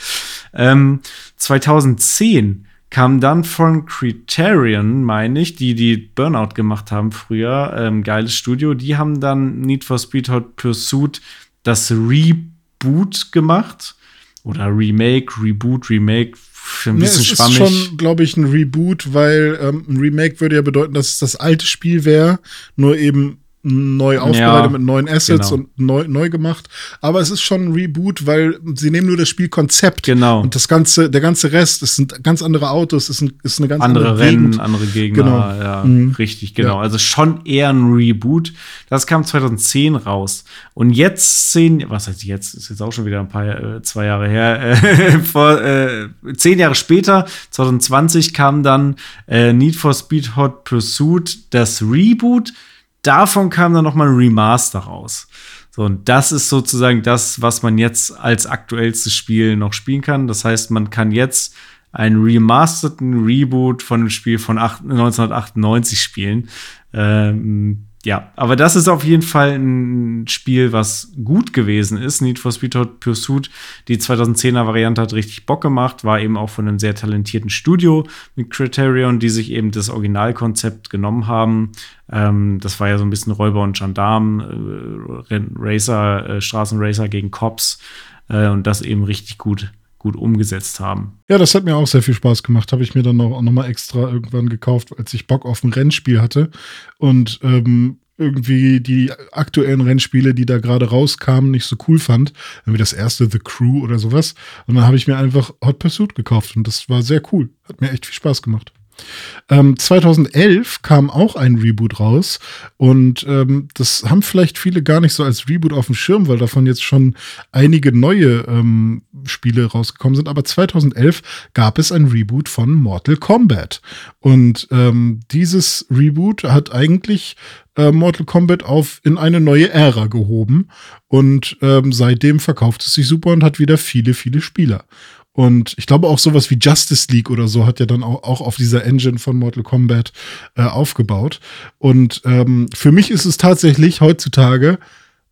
Ähm, 2010 kam dann von Criterion, meine ich, die die Burnout gemacht haben früher, ähm, geiles Studio, die haben dann Need for Speed Hot Pursuit das Reboot gemacht oder Remake, Reboot, Remake, ein bisschen ja, es schwammig. ist schon, glaube ich, ein Reboot, weil ähm, ein Remake würde ja bedeuten, dass es das alte Spiel wäre, nur eben neu aufbereitet ja, mit neuen Assets genau. und neu, neu gemacht. Aber es ist schon ein Reboot, weil sie nehmen nur das Spielkonzept. Genau. Und das ganze, der ganze Rest, es sind ganz andere Autos, es ist, ist eine ganz andere, andere Rennen, Gegend. andere Gegner. Genau. Ja, mhm. richtig, genau. Ja. Also schon eher ein Reboot. Das kam 2010 raus. Und jetzt zehn, was heißt jetzt? Ist jetzt auch schon wieder ein paar, äh, zwei Jahre her. Äh, vor äh, zehn Jahre später, 2020, kam dann äh, Need for Speed Hot Pursuit, das Reboot davon kam dann noch mal ein Remaster raus. So, und das ist sozusagen das, was man jetzt als aktuellstes Spiel noch spielen kann. Das heißt, man kann jetzt einen remasterten Reboot von einem Spiel von 1998 spielen. Ähm, ja, aber das ist auf jeden Fall ein Spiel, was gut gewesen ist. Need for Speed Hot Pursuit, die 2010er Variante hat richtig Bock gemacht, war eben auch von einem sehr talentierten Studio mit Criterion, die sich eben das Originalkonzept genommen haben. Ähm, das war ja so ein bisschen Räuber und Gendarm, äh, Racer, äh, Straßenracer gegen Cops äh, und das eben richtig gut gut umgesetzt haben. Ja, das hat mir auch sehr viel Spaß gemacht. Habe ich mir dann noch, noch mal extra irgendwann gekauft, als ich Bock auf ein Rennspiel hatte. Und ähm, irgendwie die aktuellen Rennspiele, die da gerade rauskamen, nicht so cool fand. Irgendwie das erste The Crew oder sowas. Und dann habe ich mir einfach Hot Pursuit gekauft und das war sehr cool. Hat mir echt viel Spaß gemacht. Ähm, 2011 kam auch ein Reboot raus und ähm, das haben vielleicht viele gar nicht so als Reboot auf dem Schirm, weil davon jetzt schon einige neue ähm, Spiele rausgekommen sind. Aber 2011 gab es ein Reboot von Mortal Kombat und ähm, dieses Reboot hat eigentlich äh, Mortal Kombat auf in eine neue Ära gehoben und ähm, seitdem verkauft es sich super und hat wieder viele, viele Spieler. Und ich glaube auch sowas wie Justice League oder so hat ja dann auch, auch auf dieser Engine von Mortal Kombat äh, aufgebaut. Und ähm, für mich ist es tatsächlich heutzutage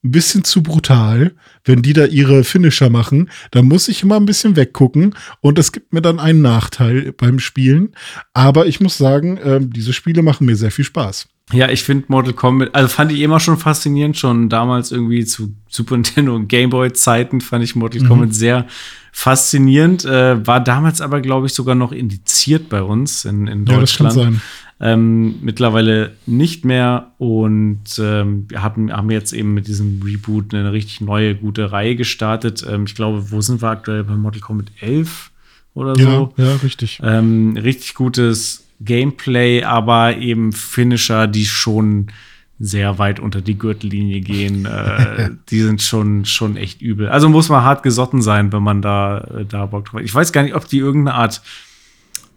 ein bisschen zu brutal, wenn die da ihre Finisher machen. Da muss ich immer ein bisschen weggucken und das gibt mir dann einen Nachteil beim Spielen. Aber ich muss sagen, äh, diese Spiele machen mir sehr viel Spaß. Ja, ich finde Mortal Kombat, also fand ich immer schon faszinierend, schon damals irgendwie zu Super Nintendo und Gameboy Zeiten fand ich Mortal mhm. Kombat sehr faszinierend. Äh, war damals aber, glaube ich, sogar noch indiziert bei uns in, in Deutschland. Ja, das kann sein. Ähm, mittlerweile nicht mehr und ähm, wir haben, haben jetzt eben mit diesem Reboot eine richtig neue, gute Reihe gestartet. Ähm, ich glaube, wo sind wir aktuell bei Mortal Kombat 11 oder so? Ja, ja richtig. Ähm, richtig gutes Gameplay, aber eben Finisher, die schon sehr weit unter die Gürtellinie gehen. äh, die sind schon, schon echt übel. Also muss man hart gesotten sein, wenn man da, äh, da Bock drauf hat. Ich weiß gar nicht, ob die irgendeine Art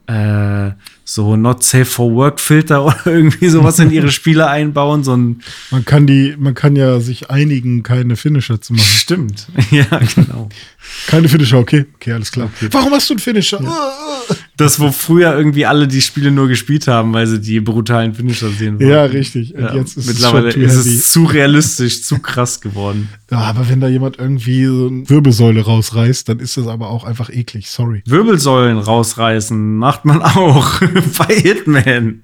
äh, so Not Safe for Work Filter oder irgendwie sowas in ihre Spiele einbauen. So ein man kann die, man kann ja sich einigen, keine Finisher zu machen. Stimmt. Ja, genau. keine Finisher, okay. Okay, alles klar. Okay. Warum hast du einen Finisher? Ja. Das, wo früher irgendwie alle die Spiele nur gespielt haben, weil sie die brutalen Finisher sehen wollten. Ja, richtig. Ja, ist mittlerweile es ist es zu realistisch, zu krass geworden. Ja, aber wenn da jemand irgendwie so eine Wirbelsäule rausreißt, dann ist das aber auch einfach eklig. Sorry. Wirbelsäulen rausreißen macht man auch bei Hitman.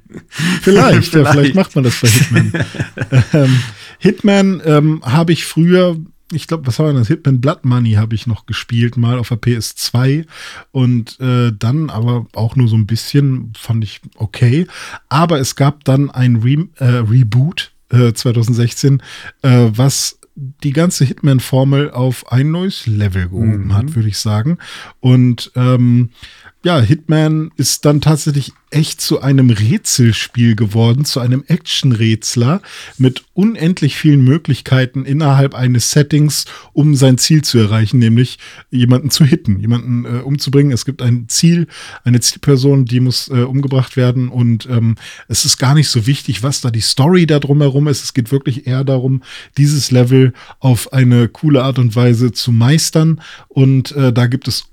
Vielleicht, vielleicht. Ja, vielleicht macht man das bei Hitman. ähm, Hitman ähm, habe ich früher ich glaube, was war das? Hitman Blood Money habe ich noch gespielt, mal auf der PS2. Und äh, dann aber auch nur so ein bisschen, fand ich okay. Aber es gab dann ein Re äh, Reboot äh, 2016, äh, was die ganze Hitman-Formel auf ein neues Level gehoben mhm. hat, würde ich sagen. Und ähm, ja, Hitman ist dann tatsächlich echt zu einem Rätselspiel geworden, zu einem Action-Rätsler mit unendlich vielen Möglichkeiten innerhalb eines Settings, um sein Ziel zu erreichen, nämlich jemanden zu hitten, jemanden äh, umzubringen. Es gibt ein Ziel, eine Zielperson, die muss äh, umgebracht werden und ähm, es ist gar nicht so wichtig, was da die Story da drumherum ist. Es geht wirklich eher darum, dieses Level auf eine coole Art und Weise zu meistern und äh, da gibt es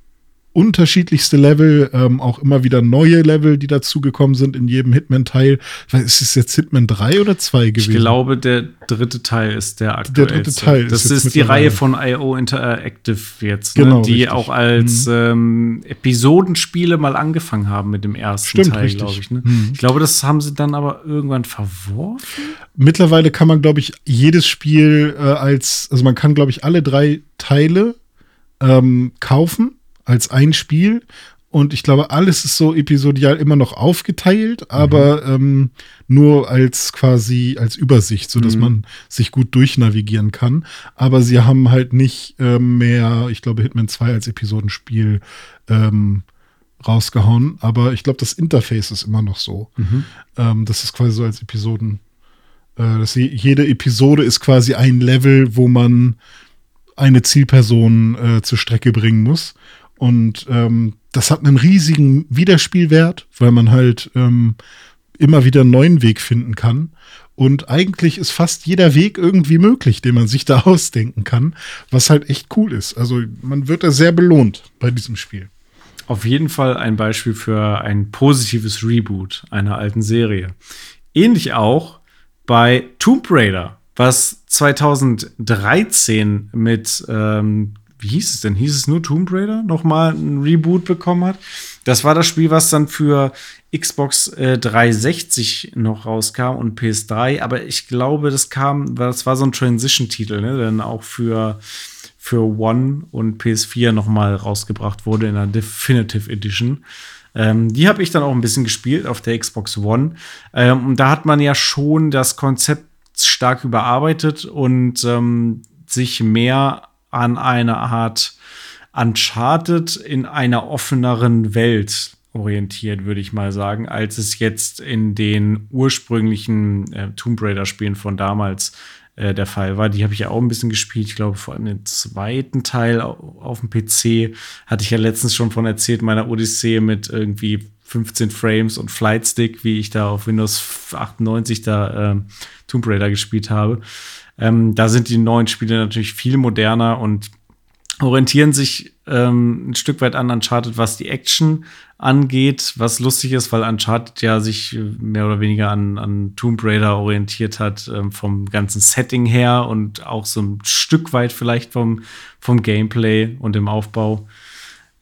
unterschiedlichste Level, ähm, auch immer wieder neue Level, die dazugekommen sind in jedem Hitman-Teil. Ist es jetzt Hitman 3 oder 2 gewesen? Ich glaube, der dritte Teil ist der aktuelle. Der dritte Teil. Das ist, ist die Reihe von IO Interactive jetzt, ne? genau, die richtig. auch als mhm. ähm, Episodenspiele mal angefangen haben mit dem ersten Stimmt, Teil, glaube ich. Ne? Mhm. Ich glaube, das haben sie dann aber irgendwann verworfen. Mittlerweile kann man, glaube ich, jedes Spiel äh, als, also man kann, glaube ich, alle drei Teile ähm, kaufen als ein Spiel. Und ich glaube, alles ist so episodial immer noch aufgeteilt, aber mhm. ähm, nur als quasi als Übersicht, so dass mhm. man sich gut durchnavigieren kann. Aber sie haben halt nicht äh, mehr, ich glaube, Hitman 2 als Episodenspiel ähm, rausgehauen. Aber ich glaube, das Interface ist immer noch so. Mhm. Ähm, das ist quasi so als Episoden. Äh, dass jede Episode ist quasi ein Level, wo man eine Zielperson äh, zur Strecke bringen muss. Und ähm, das hat einen riesigen Wiederspielwert, weil man halt ähm, immer wieder einen neuen Weg finden kann. Und eigentlich ist fast jeder Weg irgendwie möglich, den man sich da ausdenken kann, was halt echt cool ist. Also man wird da sehr belohnt bei diesem Spiel. Auf jeden Fall ein Beispiel für ein positives Reboot einer alten Serie. Ähnlich auch bei Tomb Raider, was 2013 mit ähm, wie hieß es denn? Hieß es nur Tomb Raider nochmal ein Reboot bekommen hat? Das war das Spiel, was dann für Xbox äh, 360 noch rauskam und PS3, aber ich glaube, das kam, das war so ein Transition-Titel, ne? Dann auch für, für One und PS4 nochmal rausgebracht wurde in der Definitive Edition. Ähm, die habe ich dann auch ein bisschen gespielt auf der Xbox One. Ähm, und da hat man ja schon das Konzept stark überarbeitet und ähm, sich mehr an eine Art Uncharted in einer offeneren Welt orientiert, würde ich mal sagen, als es jetzt in den ursprünglichen äh, Tomb Raider-Spielen von damals äh, der Fall war. Die habe ich ja auch ein bisschen gespielt. Ich glaube, vor allem den zweiten Teil auf, dem PC hatte ich ja letztens schon von erzählt, meiner Odyssee mit irgendwie 15 Frames und Flightstick, wie ich da auf Windows 98 da äh, Tomb Raider gespielt habe. Ähm, da sind die neuen Spiele natürlich viel moderner und orientieren sich ähm, ein Stück weit an Uncharted, was die Action angeht, was lustig ist, weil Uncharted ja sich mehr oder weniger an, an Tomb Raider orientiert hat, ähm, vom ganzen Setting her und auch so ein Stück weit vielleicht vom, vom Gameplay und dem Aufbau.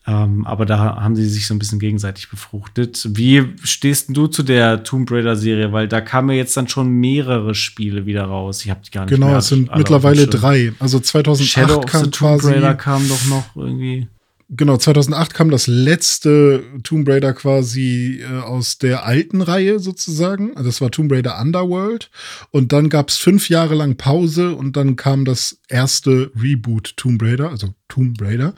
Ähm, aber da haben sie sich so ein bisschen gegenseitig befruchtet. Wie stehst du zu der Tomb Raider-Serie? Weil da kamen ja jetzt dann schon mehrere Spiele wieder raus. Ich habe die gar nicht Genau, mehr es sind mittlerweile drei. Also 2008 Shadow of kam the Tomb Raider kam doch noch irgendwie. Genau, 2008 kam das letzte Tomb Raider quasi äh, aus der alten Reihe sozusagen. Also das war Tomb Raider Underworld. Und dann gab es fünf Jahre lang Pause und dann kam das erste Reboot Tomb Raider, also Tomb Raider.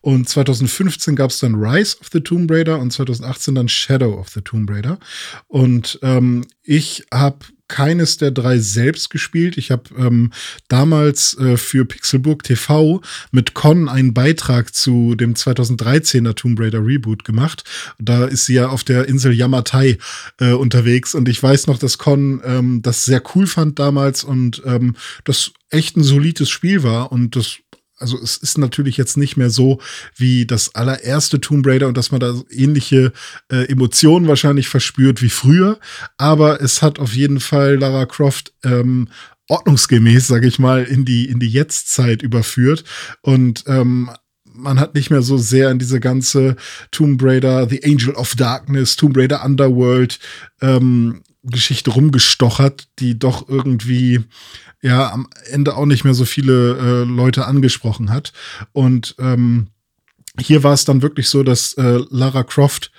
Und 2015 gab es dann Rise of the Tomb Raider und 2018 dann Shadow of the Tomb Raider. Und ähm, ich habe keines der drei selbst gespielt. Ich habe ähm, damals äh, für Pixelburg TV mit Con einen Beitrag zu dem 2013er Tomb Raider Reboot gemacht. Da ist sie ja auf der Insel Yamatai äh, unterwegs und ich weiß noch, dass Con ähm, das sehr cool fand damals und ähm, das echt ein solides Spiel war und das also es ist natürlich jetzt nicht mehr so wie das allererste Tomb Raider und dass man da ähnliche äh, Emotionen wahrscheinlich verspürt wie früher, aber es hat auf jeden Fall Lara Croft ähm, ordnungsgemäß, sage ich mal, in die in die Jetztzeit überführt. Und ähm, man hat nicht mehr so sehr in diese ganze Tomb Raider, The Angel of Darkness, Tomb Raider Underworld ähm, Geschichte rumgestochert, die doch irgendwie ja am Ende auch nicht mehr so viele äh, Leute angesprochen hat. Und ähm, hier war es dann wirklich so, dass äh, Lara Croft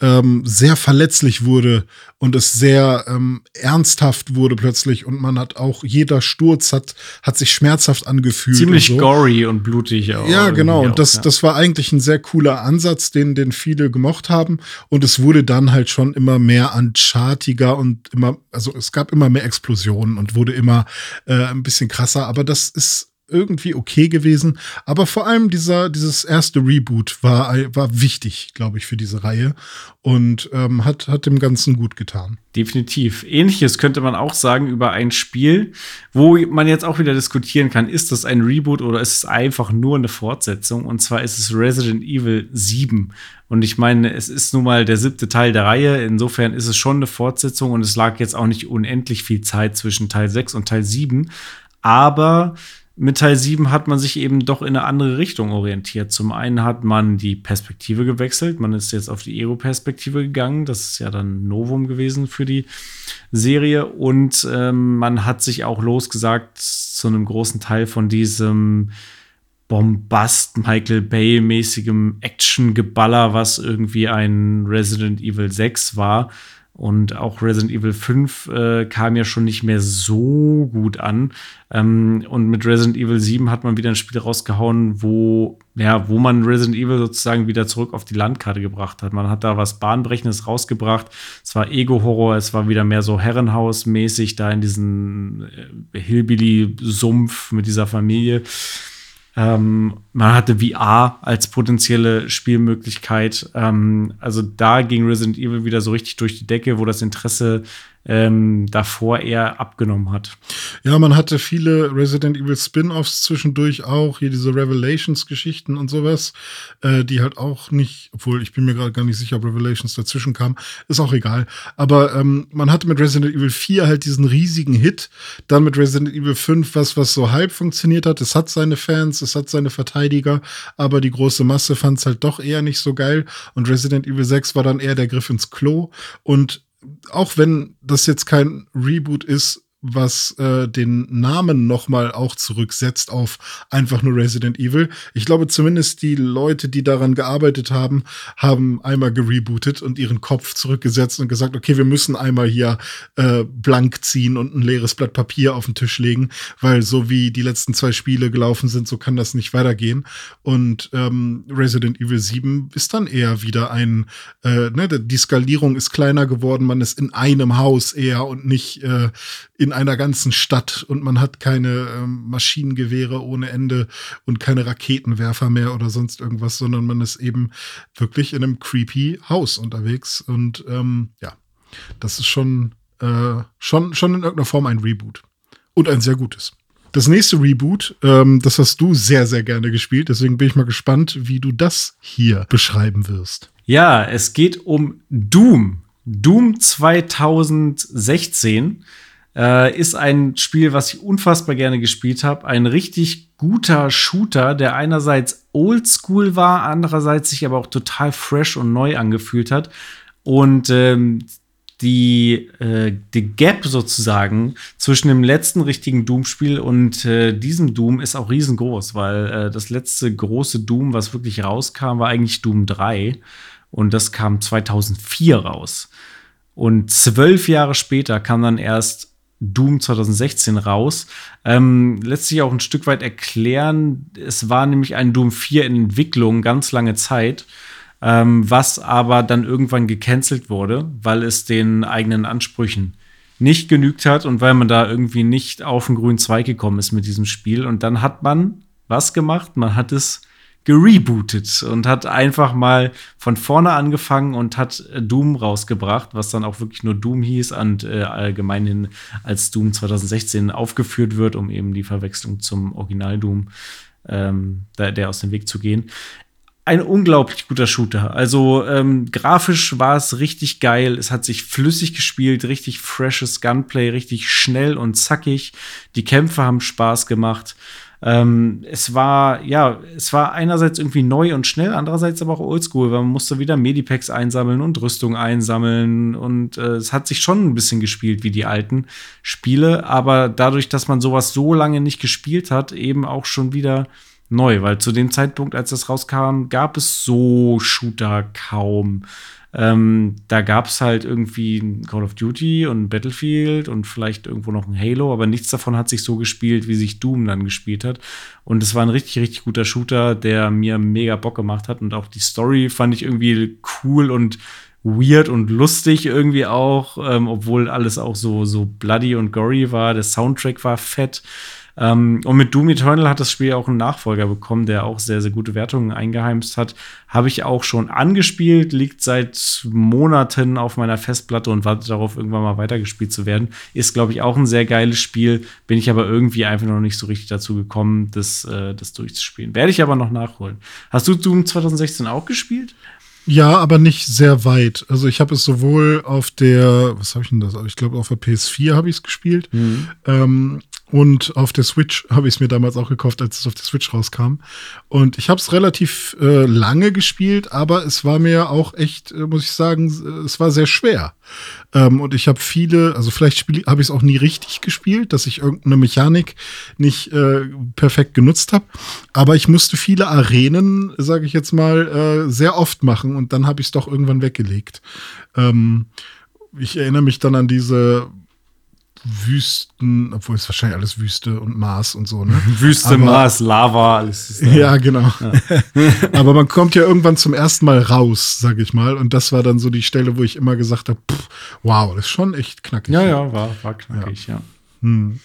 ähm, sehr verletzlich wurde und es sehr ähm, ernsthaft wurde plötzlich und man hat auch jeder Sturz hat hat sich schmerzhaft angefühlt ziemlich und so. gory und blutig auch ja genau und das ja. das war eigentlich ein sehr cooler Ansatz den den viele gemocht haben und es wurde dann halt schon immer mehr unchartiger und immer also es gab immer mehr Explosionen und wurde immer äh, ein bisschen krasser aber das ist irgendwie okay gewesen. Aber vor allem dieser, dieses erste Reboot war, war wichtig, glaube ich, für diese Reihe und ähm, hat, hat dem Ganzen gut getan. Definitiv. Ähnliches könnte man auch sagen über ein Spiel, wo man jetzt auch wieder diskutieren kann, ist das ein Reboot oder ist es einfach nur eine Fortsetzung? Und zwar ist es Resident Evil 7. Und ich meine, es ist nun mal der siebte Teil der Reihe. Insofern ist es schon eine Fortsetzung und es lag jetzt auch nicht unendlich viel Zeit zwischen Teil 6 und Teil 7. Aber mit Teil 7 hat man sich eben doch in eine andere Richtung orientiert. Zum einen hat man die Perspektive gewechselt. Man ist jetzt auf die Ego-Perspektive gegangen. Das ist ja dann Novum gewesen für die Serie. Und ähm, man hat sich auch losgesagt zu einem großen Teil von diesem Bombast, Michael Bay-mäßigem Action-Geballer, was irgendwie ein Resident Evil 6 war und auch Resident Evil 5 äh, kam ja schon nicht mehr so gut an. Ähm, und mit Resident Evil 7 hat man wieder ein Spiel rausgehauen, wo, ja, wo man Resident Evil sozusagen wieder zurück auf die Landkarte gebracht hat. Man hat da was Bahnbrechendes rausgebracht. Es war Ego-Horror, es war wieder mehr so Herrenhaus-mäßig da in diesem äh, Hillbilly-Sumpf mit dieser Familie. Ähm, man hatte VR als potenzielle Spielmöglichkeit. Ähm, also da ging Resident Evil wieder so richtig durch die Decke, wo das Interesse ähm, davor eher abgenommen hat. Ja, man hatte viele Resident Evil Spin-offs zwischendurch auch, hier diese Revelations-Geschichten und sowas, äh, die halt auch nicht, obwohl ich bin mir gerade gar nicht sicher, ob Revelations dazwischen kam, ist auch egal. Aber ähm, man hatte mit Resident Evil 4 halt diesen riesigen Hit, dann mit Resident Evil 5 was, was so halb funktioniert hat. Es hat seine Fans, es hat seine Verteidiger, aber die große Masse fand es halt doch eher nicht so geil. Und Resident Evil 6 war dann eher der Griff ins Klo. Und auch wenn das jetzt kein Reboot ist, was äh, den Namen nochmal auch zurücksetzt auf einfach nur Resident Evil. Ich glaube zumindest die Leute, die daran gearbeitet haben, haben einmal gerebootet und ihren Kopf zurückgesetzt und gesagt, okay, wir müssen einmal hier äh, blank ziehen und ein leeres Blatt Papier auf den Tisch legen, weil so wie die letzten zwei Spiele gelaufen sind, so kann das nicht weitergehen. Und ähm, Resident Evil 7 ist dann eher wieder ein, äh, ne, die Skalierung ist kleiner geworden, man ist in einem Haus eher und nicht äh, in einer ganzen Stadt und man hat keine ähm, Maschinengewehre ohne Ende und keine Raketenwerfer mehr oder sonst irgendwas, sondern man ist eben wirklich in einem creepy Haus unterwegs und ähm, ja, das ist schon, äh, schon, schon in irgendeiner Form ein Reboot und ein sehr gutes. Das nächste Reboot, ähm, das hast du sehr, sehr gerne gespielt. Deswegen bin ich mal gespannt, wie du das hier beschreiben wirst. Ja, es geht um Doom. Doom 2016 äh, ist ein Spiel, was ich unfassbar gerne gespielt habe. Ein richtig guter Shooter, der einerseits oldschool war, andererseits sich aber auch total fresh und neu angefühlt hat. Und ähm, die, äh, die Gap sozusagen zwischen dem letzten richtigen Doom-Spiel und äh, diesem Doom ist auch riesengroß, weil äh, das letzte große Doom, was wirklich rauskam, war eigentlich Doom 3 und das kam 2004 raus. Und zwölf Jahre später kam dann erst Doom 2016 raus. Ähm, lässt sich auch ein Stück weit erklären. Es war nämlich ein Doom 4 in Entwicklung ganz lange Zeit, ähm, was aber dann irgendwann gecancelt wurde, weil es den eigenen Ansprüchen nicht genügt hat und weil man da irgendwie nicht auf den grünen Zweig gekommen ist mit diesem Spiel. Und dann hat man was gemacht? Man hat es gerebootet und hat einfach mal von vorne angefangen und hat äh, Doom rausgebracht, was dann auch wirklich nur Doom hieß und äh, allgemein als Doom 2016 aufgeführt wird, um eben die Verwechslung zum Original Doom ähm, der, der aus dem Weg zu gehen ein unglaublich guter Shooter. Also ähm, grafisch war es richtig geil. Es hat sich flüssig gespielt, richtig freshes Gunplay, richtig schnell und zackig. Die Kämpfe haben Spaß gemacht. Ähm, es war, ja, es war einerseits irgendwie neu und schnell, andererseits aber auch oldschool, weil man musste wieder Medipacks einsammeln und Rüstung einsammeln und äh, es hat sich schon ein bisschen gespielt wie die alten Spiele, aber dadurch, dass man sowas so lange nicht gespielt hat, eben auch schon wieder neu, weil zu dem Zeitpunkt, als das rauskam, gab es so Shooter kaum. Ähm, da gab es halt irgendwie Call of Duty und Battlefield und vielleicht irgendwo noch ein Halo, aber nichts davon hat sich so gespielt, wie sich Doom dann gespielt hat. Und es war ein richtig, richtig guter Shooter, der mir mega Bock gemacht hat. Und auch die Story fand ich irgendwie cool und weird und lustig irgendwie auch, ähm, obwohl alles auch so, so bloody und gory war. Der Soundtrack war fett. Ähm, und mit Doom Eternal hat das Spiel auch einen Nachfolger bekommen, der auch sehr, sehr gute Wertungen eingeheimst hat. Habe ich auch schon angespielt, liegt seit Monaten auf meiner Festplatte und wartet darauf, irgendwann mal weitergespielt zu werden. Ist, glaube ich, auch ein sehr geiles Spiel. Bin ich aber irgendwie einfach noch nicht so richtig dazu gekommen, das, äh, das durchzuspielen. Werde ich aber noch nachholen. Hast du Doom 2016 auch gespielt? Ja, aber nicht sehr weit. Also ich habe es sowohl auf der, was habe ich denn das? Ich glaube auf der PS4 habe ich es gespielt. Mhm. Ähm, und auf der Switch habe ich es mir damals auch gekauft, als es auf der Switch rauskam. Und ich habe es relativ äh, lange gespielt, aber es war mir auch echt, äh, muss ich sagen, es war sehr schwer. Ähm, und ich habe viele, also vielleicht habe ich es auch nie richtig gespielt, dass ich irgendeine Mechanik nicht äh, perfekt genutzt habe. Aber ich musste viele Arenen, sage ich jetzt mal, äh, sehr oft machen und dann habe ich es doch irgendwann weggelegt. Ähm, ich erinnere mich dann an diese Wüsten, obwohl es wahrscheinlich alles Wüste und Mars und so, ne? Wüste, Aber, Mars, Lava, alles. Ja, genau. Ja. Aber man kommt ja irgendwann zum ersten Mal raus, sag ich mal. Und das war dann so die Stelle, wo ich immer gesagt habe, wow, das ist schon echt knackig. Ja, ja, war, war knackig, ja. ja. Hm.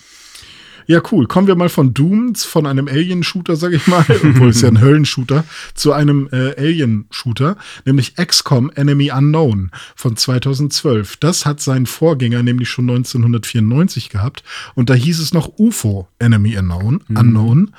Ja, cool. Kommen wir mal von Doom, von einem Alien-Shooter, sag ich mal, obwohl es ja ein Höllenshooter, zu einem äh, Alien-Shooter, nämlich XCOM Enemy Unknown von 2012. Das hat seinen Vorgänger nämlich schon 1994 gehabt und da hieß es noch UFO Enemy Unknown. Mhm. Unknown.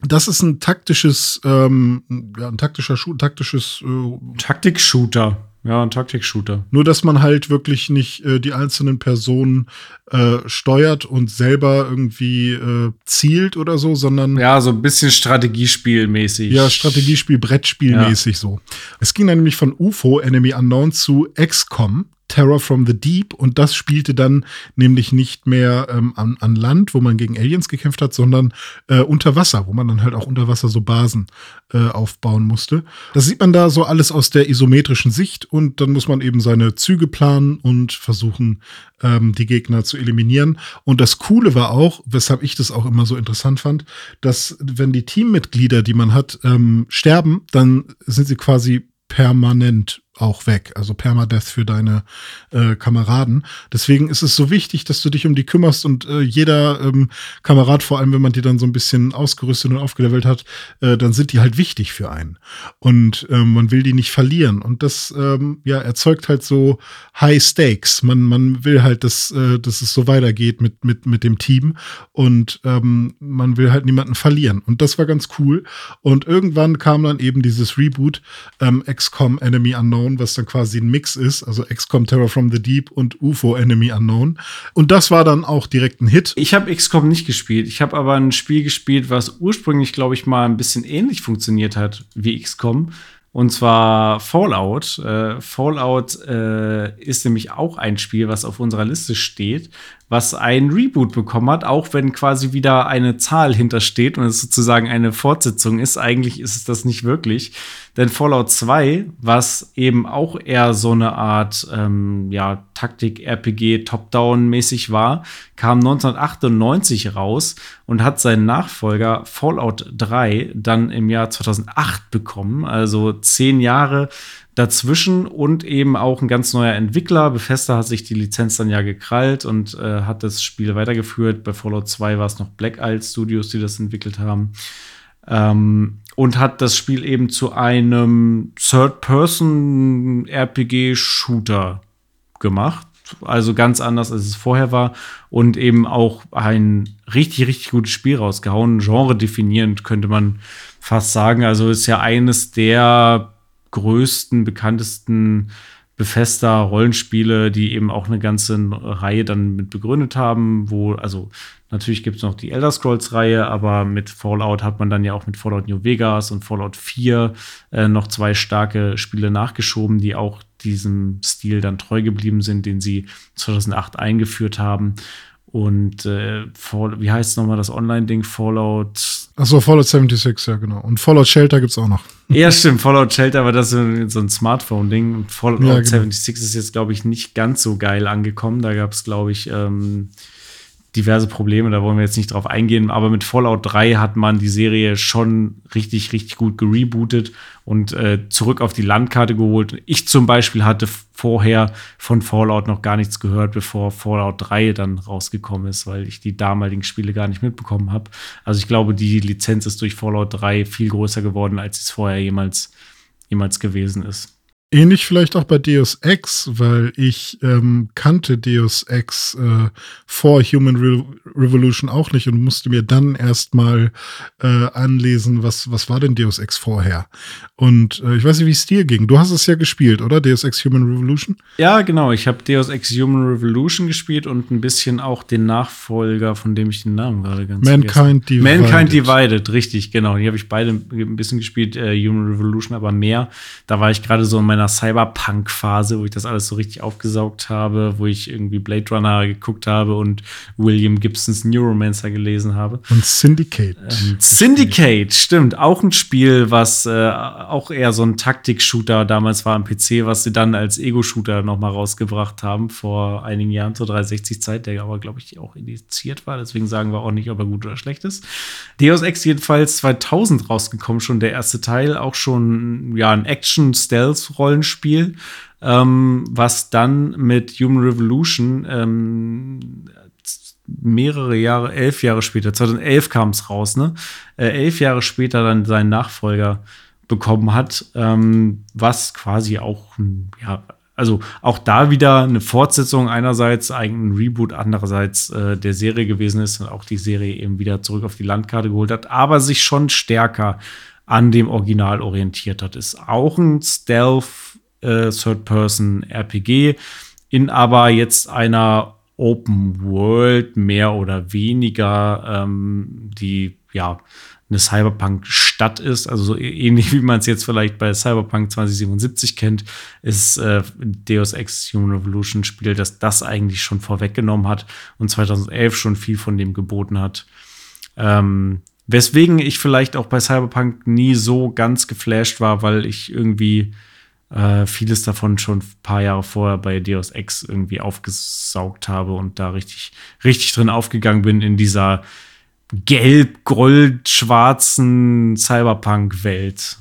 Das ist ein taktisches, ähm, ja, ein taktischer Schu taktisches äh, Taktik-Shooter. Ja, ein Taktik-Shooter. Nur, dass man halt wirklich nicht äh, die einzelnen Personen äh, steuert und selber irgendwie äh, zielt oder so, sondern. Ja, so ein bisschen Strategiespielmäßig. Ja, Strategiespiel, Brettspielmäßig ja. so. Es ging dann nämlich von UFO, Enemy Unknown, zu XCOM. Terror from the Deep und das spielte dann nämlich nicht mehr ähm, an, an Land, wo man gegen Aliens gekämpft hat, sondern äh, unter Wasser, wo man dann halt auch unter Wasser so Basen äh, aufbauen musste. Das sieht man da so alles aus der isometrischen Sicht und dann muss man eben seine Züge planen und versuchen, ähm, die Gegner zu eliminieren. Und das Coole war auch, weshalb ich das auch immer so interessant fand, dass wenn die Teammitglieder, die man hat, ähm, sterben, dann sind sie quasi permanent auch weg, also Permadeath für deine äh, Kameraden. Deswegen ist es so wichtig, dass du dich um die kümmerst und äh, jeder ähm, Kamerad, vor allem wenn man die dann so ein bisschen ausgerüstet und aufgelevelt hat, äh, dann sind die halt wichtig für einen. Und ähm, man will die nicht verlieren. Und das ähm, ja, erzeugt halt so High Stakes. Man, man will halt, dass, äh, dass es so weitergeht mit, mit, mit dem Team und ähm, man will halt niemanden verlieren. Und das war ganz cool. Und irgendwann kam dann eben dieses Reboot ähm, XCOM Enemy Unknown Unknown, was dann quasi ein Mix ist, also XCOM Terror from the Deep und UFO Enemy Unknown. Und das war dann auch direkt ein Hit. Ich habe XCOM nicht gespielt. Ich habe aber ein Spiel gespielt, was ursprünglich, glaube ich, mal ein bisschen ähnlich funktioniert hat wie XCOM. Und zwar Fallout. Äh, Fallout äh, ist nämlich auch ein Spiel, was auf unserer Liste steht, was ein Reboot bekommen hat, auch wenn quasi wieder eine Zahl hintersteht und es sozusagen eine Fortsetzung ist. Eigentlich ist es das nicht wirklich. Denn Fallout 2, was eben auch eher so eine Art ähm, ja, Taktik-RPG Top-Down-mäßig war, kam 1998 raus und hat seinen Nachfolger Fallout 3 dann im Jahr 2008 bekommen. Also zehn Jahre dazwischen und eben auch ein ganz neuer Entwickler. Bethesda hat sich die Lizenz dann ja gekrallt und äh, hat das Spiel weitergeführt. Bei Fallout 2 war es noch Black Isle Studios, die das entwickelt haben. Ähm, und hat das Spiel eben zu einem Third-Person-RPG-Shooter gemacht. Also ganz anders, als es vorher war. Und eben auch ein richtig, richtig gutes Spiel rausgehauen. Genre definierend könnte man fast sagen. Also ist ja eines der größten, bekanntesten Befester Rollenspiele, die eben auch eine ganze Reihe dann mit begründet haben, wo, also natürlich gibt es noch die Elder Scrolls-Reihe, aber mit Fallout hat man dann ja auch mit Fallout New Vegas und Fallout 4 äh, noch zwei starke Spiele nachgeschoben, die auch diesem Stil dann treu geblieben sind, den sie 2008 eingeführt haben. Und äh, Fall, wie heißt nochmal das Online-Ding? Fallout. Achso, Fallout 76, ja, genau. Und Fallout Shelter gibt es auch noch. Ja, stimmt, Fallout Shelter, aber das ist so ein Smartphone-Ding. Fallout ja, genau. 76 ist jetzt, glaube ich, nicht ganz so geil angekommen. Da gab es, glaube ich, ähm, diverse Probleme, da wollen wir jetzt nicht drauf eingehen, aber mit Fallout 3 hat man die Serie schon richtig, richtig gut gerebootet und äh, zurück auf die Landkarte geholt. Ich zum Beispiel hatte vorher von Fallout noch gar nichts gehört, bevor Fallout 3 dann rausgekommen ist, weil ich die damaligen Spiele gar nicht mitbekommen habe. Also ich glaube, die Lizenz ist durch Fallout 3 viel größer geworden, als es vorher jemals, jemals gewesen ist. Ähnlich vielleicht auch bei Deus Ex, weil ich ähm, kannte Deus Ex äh, vor Human Re Revolution auch nicht und musste mir dann erstmal äh, anlesen, was, was war denn Deus Ex vorher. Und äh, ich weiß nicht, wie es dir ging. Du hast es ja gespielt, oder? Deus Ex Human Revolution? Ja, genau. Ich habe Deus Ex Human Revolution gespielt und ein bisschen auch den Nachfolger, von dem ich den Namen gerade ganz Mankind Divided. Mankind Divided, richtig, genau. Die habe ich beide ein bisschen gespielt, äh, Human Revolution, aber mehr. Da war ich gerade so in meiner meiner Cyberpunk-Phase, wo ich das alles so richtig aufgesaugt habe, wo ich irgendwie Blade Runner geguckt habe und William Gibsons Neuromancer gelesen habe. Und Syndicate. Ähm, Syndicate, stimmt. Auch ein Spiel, was äh, auch eher so ein Taktik-Shooter damals war am PC, was sie dann als Ego-Shooter nochmal rausgebracht haben vor einigen Jahren zur 360-Zeit, der aber, glaube ich, auch indiziert war. Deswegen sagen wir auch nicht, ob er gut oder schlecht ist. Deus Ex jedenfalls 2000 rausgekommen, schon der erste Teil. Auch schon, ja, ein Action-Stealth-Roll Rollenspiel, ähm, was dann mit Human Revolution ähm, mehrere Jahre, elf Jahre später, 2011 kam es raus, ne? Äh, elf Jahre später dann seinen Nachfolger bekommen hat, ähm, was quasi auch, ja, also auch da wieder eine Fortsetzung einerseits, ein Reboot andererseits äh, der Serie gewesen ist und auch die Serie eben wieder zurück auf die Landkarte geholt hat, aber sich schon stärker an dem Original orientiert hat. Ist auch ein Stealth äh, Third-Person RPG in aber jetzt einer Open World mehr oder weniger, ähm, die ja eine Cyberpunk-Stadt ist, also so ähnlich wie man es jetzt vielleicht bei Cyberpunk 2077 kennt, ist äh, Deus Ex Human Revolution Spiel, das das eigentlich schon vorweggenommen hat und 2011 schon viel von dem geboten hat. Ähm, Weswegen ich vielleicht auch bei Cyberpunk nie so ganz geflasht war, weil ich irgendwie äh, vieles davon schon ein paar Jahre vorher bei Deus Ex irgendwie aufgesaugt habe und da richtig, richtig drin aufgegangen bin in dieser gelb-gold-schwarzen Cyberpunk-Welt.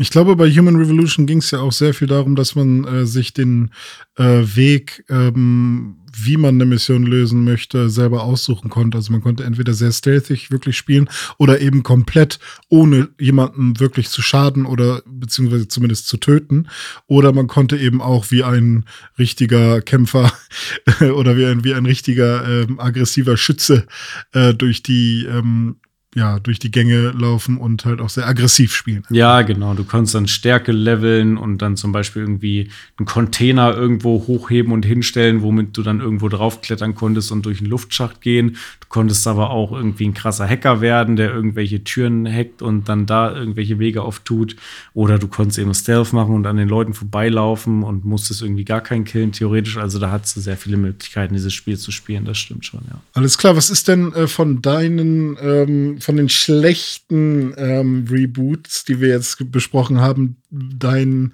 Ich glaube, bei Human Revolution ging es ja auch sehr viel darum, dass man äh, sich den äh, Weg ähm, wie man eine Mission lösen möchte, selber aussuchen konnte. Also man konnte entweder sehr stealthig wirklich spielen oder eben komplett ohne jemanden wirklich zu schaden oder beziehungsweise zumindest zu töten. Oder man konnte eben auch wie ein richtiger Kämpfer oder wie ein, wie ein richtiger ähm, aggressiver Schütze äh, durch die ähm, ja, durch die Gänge laufen und halt auch sehr aggressiv spielen. Ja, genau. Du kannst dann Stärke leveln und dann zum Beispiel irgendwie einen Container irgendwo hochheben und hinstellen, womit du dann irgendwo draufklettern konntest und durch einen Luftschacht gehen. Du konntest aber auch irgendwie ein krasser Hacker werden, der irgendwelche Türen hackt und dann da irgendwelche Wege auftut. Oder du konntest eben Stealth machen und an den Leuten vorbeilaufen und musstest irgendwie gar keinen killen, theoretisch. Also da hattest du sehr viele Möglichkeiten, dieses Spiel zu spielen. Das stimmt schon, ja. Alles klar. Was ist denn äh, von deinen ähm von den schlechten ähm, Reboots, die wir jetzt besprochen haben, dein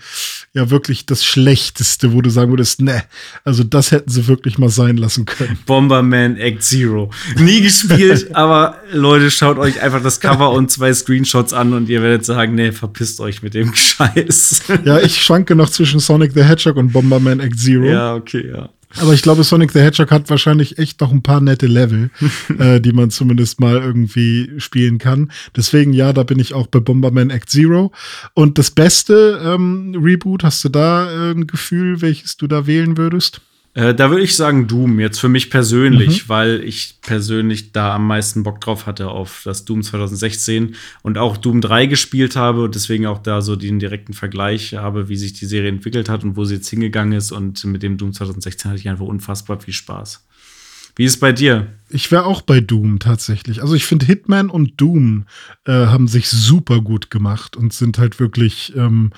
ja wirklich das Schlechteste, wo du sagen würdest, ne, also das hätten sie wirklich mal sein lassen können. Bomberman Act Zero. Nie gespielt, aber Leute, schaut euch einfach das Cover und zwei Screenshots an und ihr werdet sagen, ne, verpisst euch mit dem Scheiß. Ja, ich schwanke noch zwischen Sonic the Hedgehog und Bomberman Act Zero. Ja, okay, ja. Aber ich glaube, Sonic the Hedgehog hat wahrscheinlich echt noch ein paar nette Level, äh, die man zumindest mal irgendwie spielen kann. Deswegen, ja, da bin ich auch bei Bomberman Act Zero. Und das beste ähm, Reboot, hast du da äh, ein Gefühl, welches du da wählen würdest? Äh, da würde ich sagen Doom, jetzt für mich persönlich, mhm. weil ich persönlich da am meisten Bock drauf hatte auf das Doom 2016 und auch Doom 3 gespielt habe und deswegen auch da so den direkten Vergleich habe, wie sich die Serie entwickelt hat und wo sie jetzt hingegangen ist. Und mit dem Doom 2016 hatte ich einfach unfassbar viel Spaß. Wie ist bei dir? Ich wäre auch bei Doom tatsächlich. Also ich finde Hitman und Doom äh, haben sich super gut gemacht und sind halt wirklich ähm,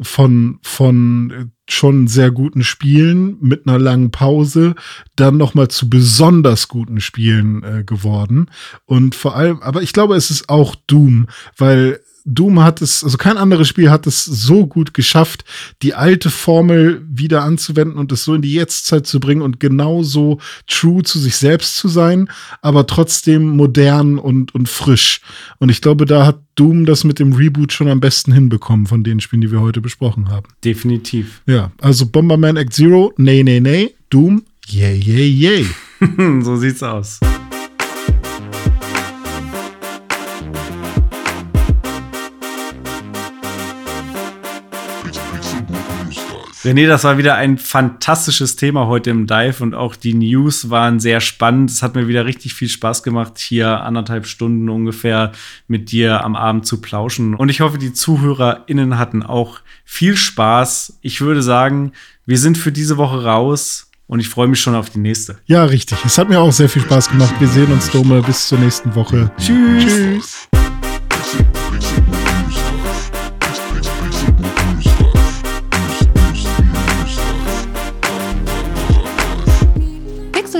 von von schon sehr guten Spielen mit einer langen Pause dann noch mal zu besonders guten Spielen äh, geworden und vor allem aber ich glaube es ist auch Doom weil Doom hat es, also kein anderes Spiel hat es so gut geschafft, die alte Formel wieder anzuwenden und es so in die Jetztzeit zu bringen und genauso true zu sich selbst zu sein, aber trotzdem modern und, und frisch. Und ich glaube, da hat Doom das mit dem Reboot schon am besten hinbekommen von den Spielen, die wir heute besprochen haben. Definitiv. Ja, also Bomberman Act Zero, nee, nee, nee. Doom, yay, yay, yay. so sieht's aus. René, das war wieder ein fantastisches Thema heute im Dive und auch die News waren sehr spannend. Es hat mir wieder richtig viel Spaß gemacht, hier anderthalb Stunden ungefähr mit dir am Abend zu plauschen. Und ich hoffe, die ZuhörerInnen hatten auch viel Spaß. Ich würde sagen, wir sind für diese Woche raus. Und ich freue mich schon auf die nächste. Ja, richtig. Es hat mir auch sehr viel Spaß gemacht. Wir sehen uns, Dome. Bis zur nächsten Woche. Tschüss. Tschüss.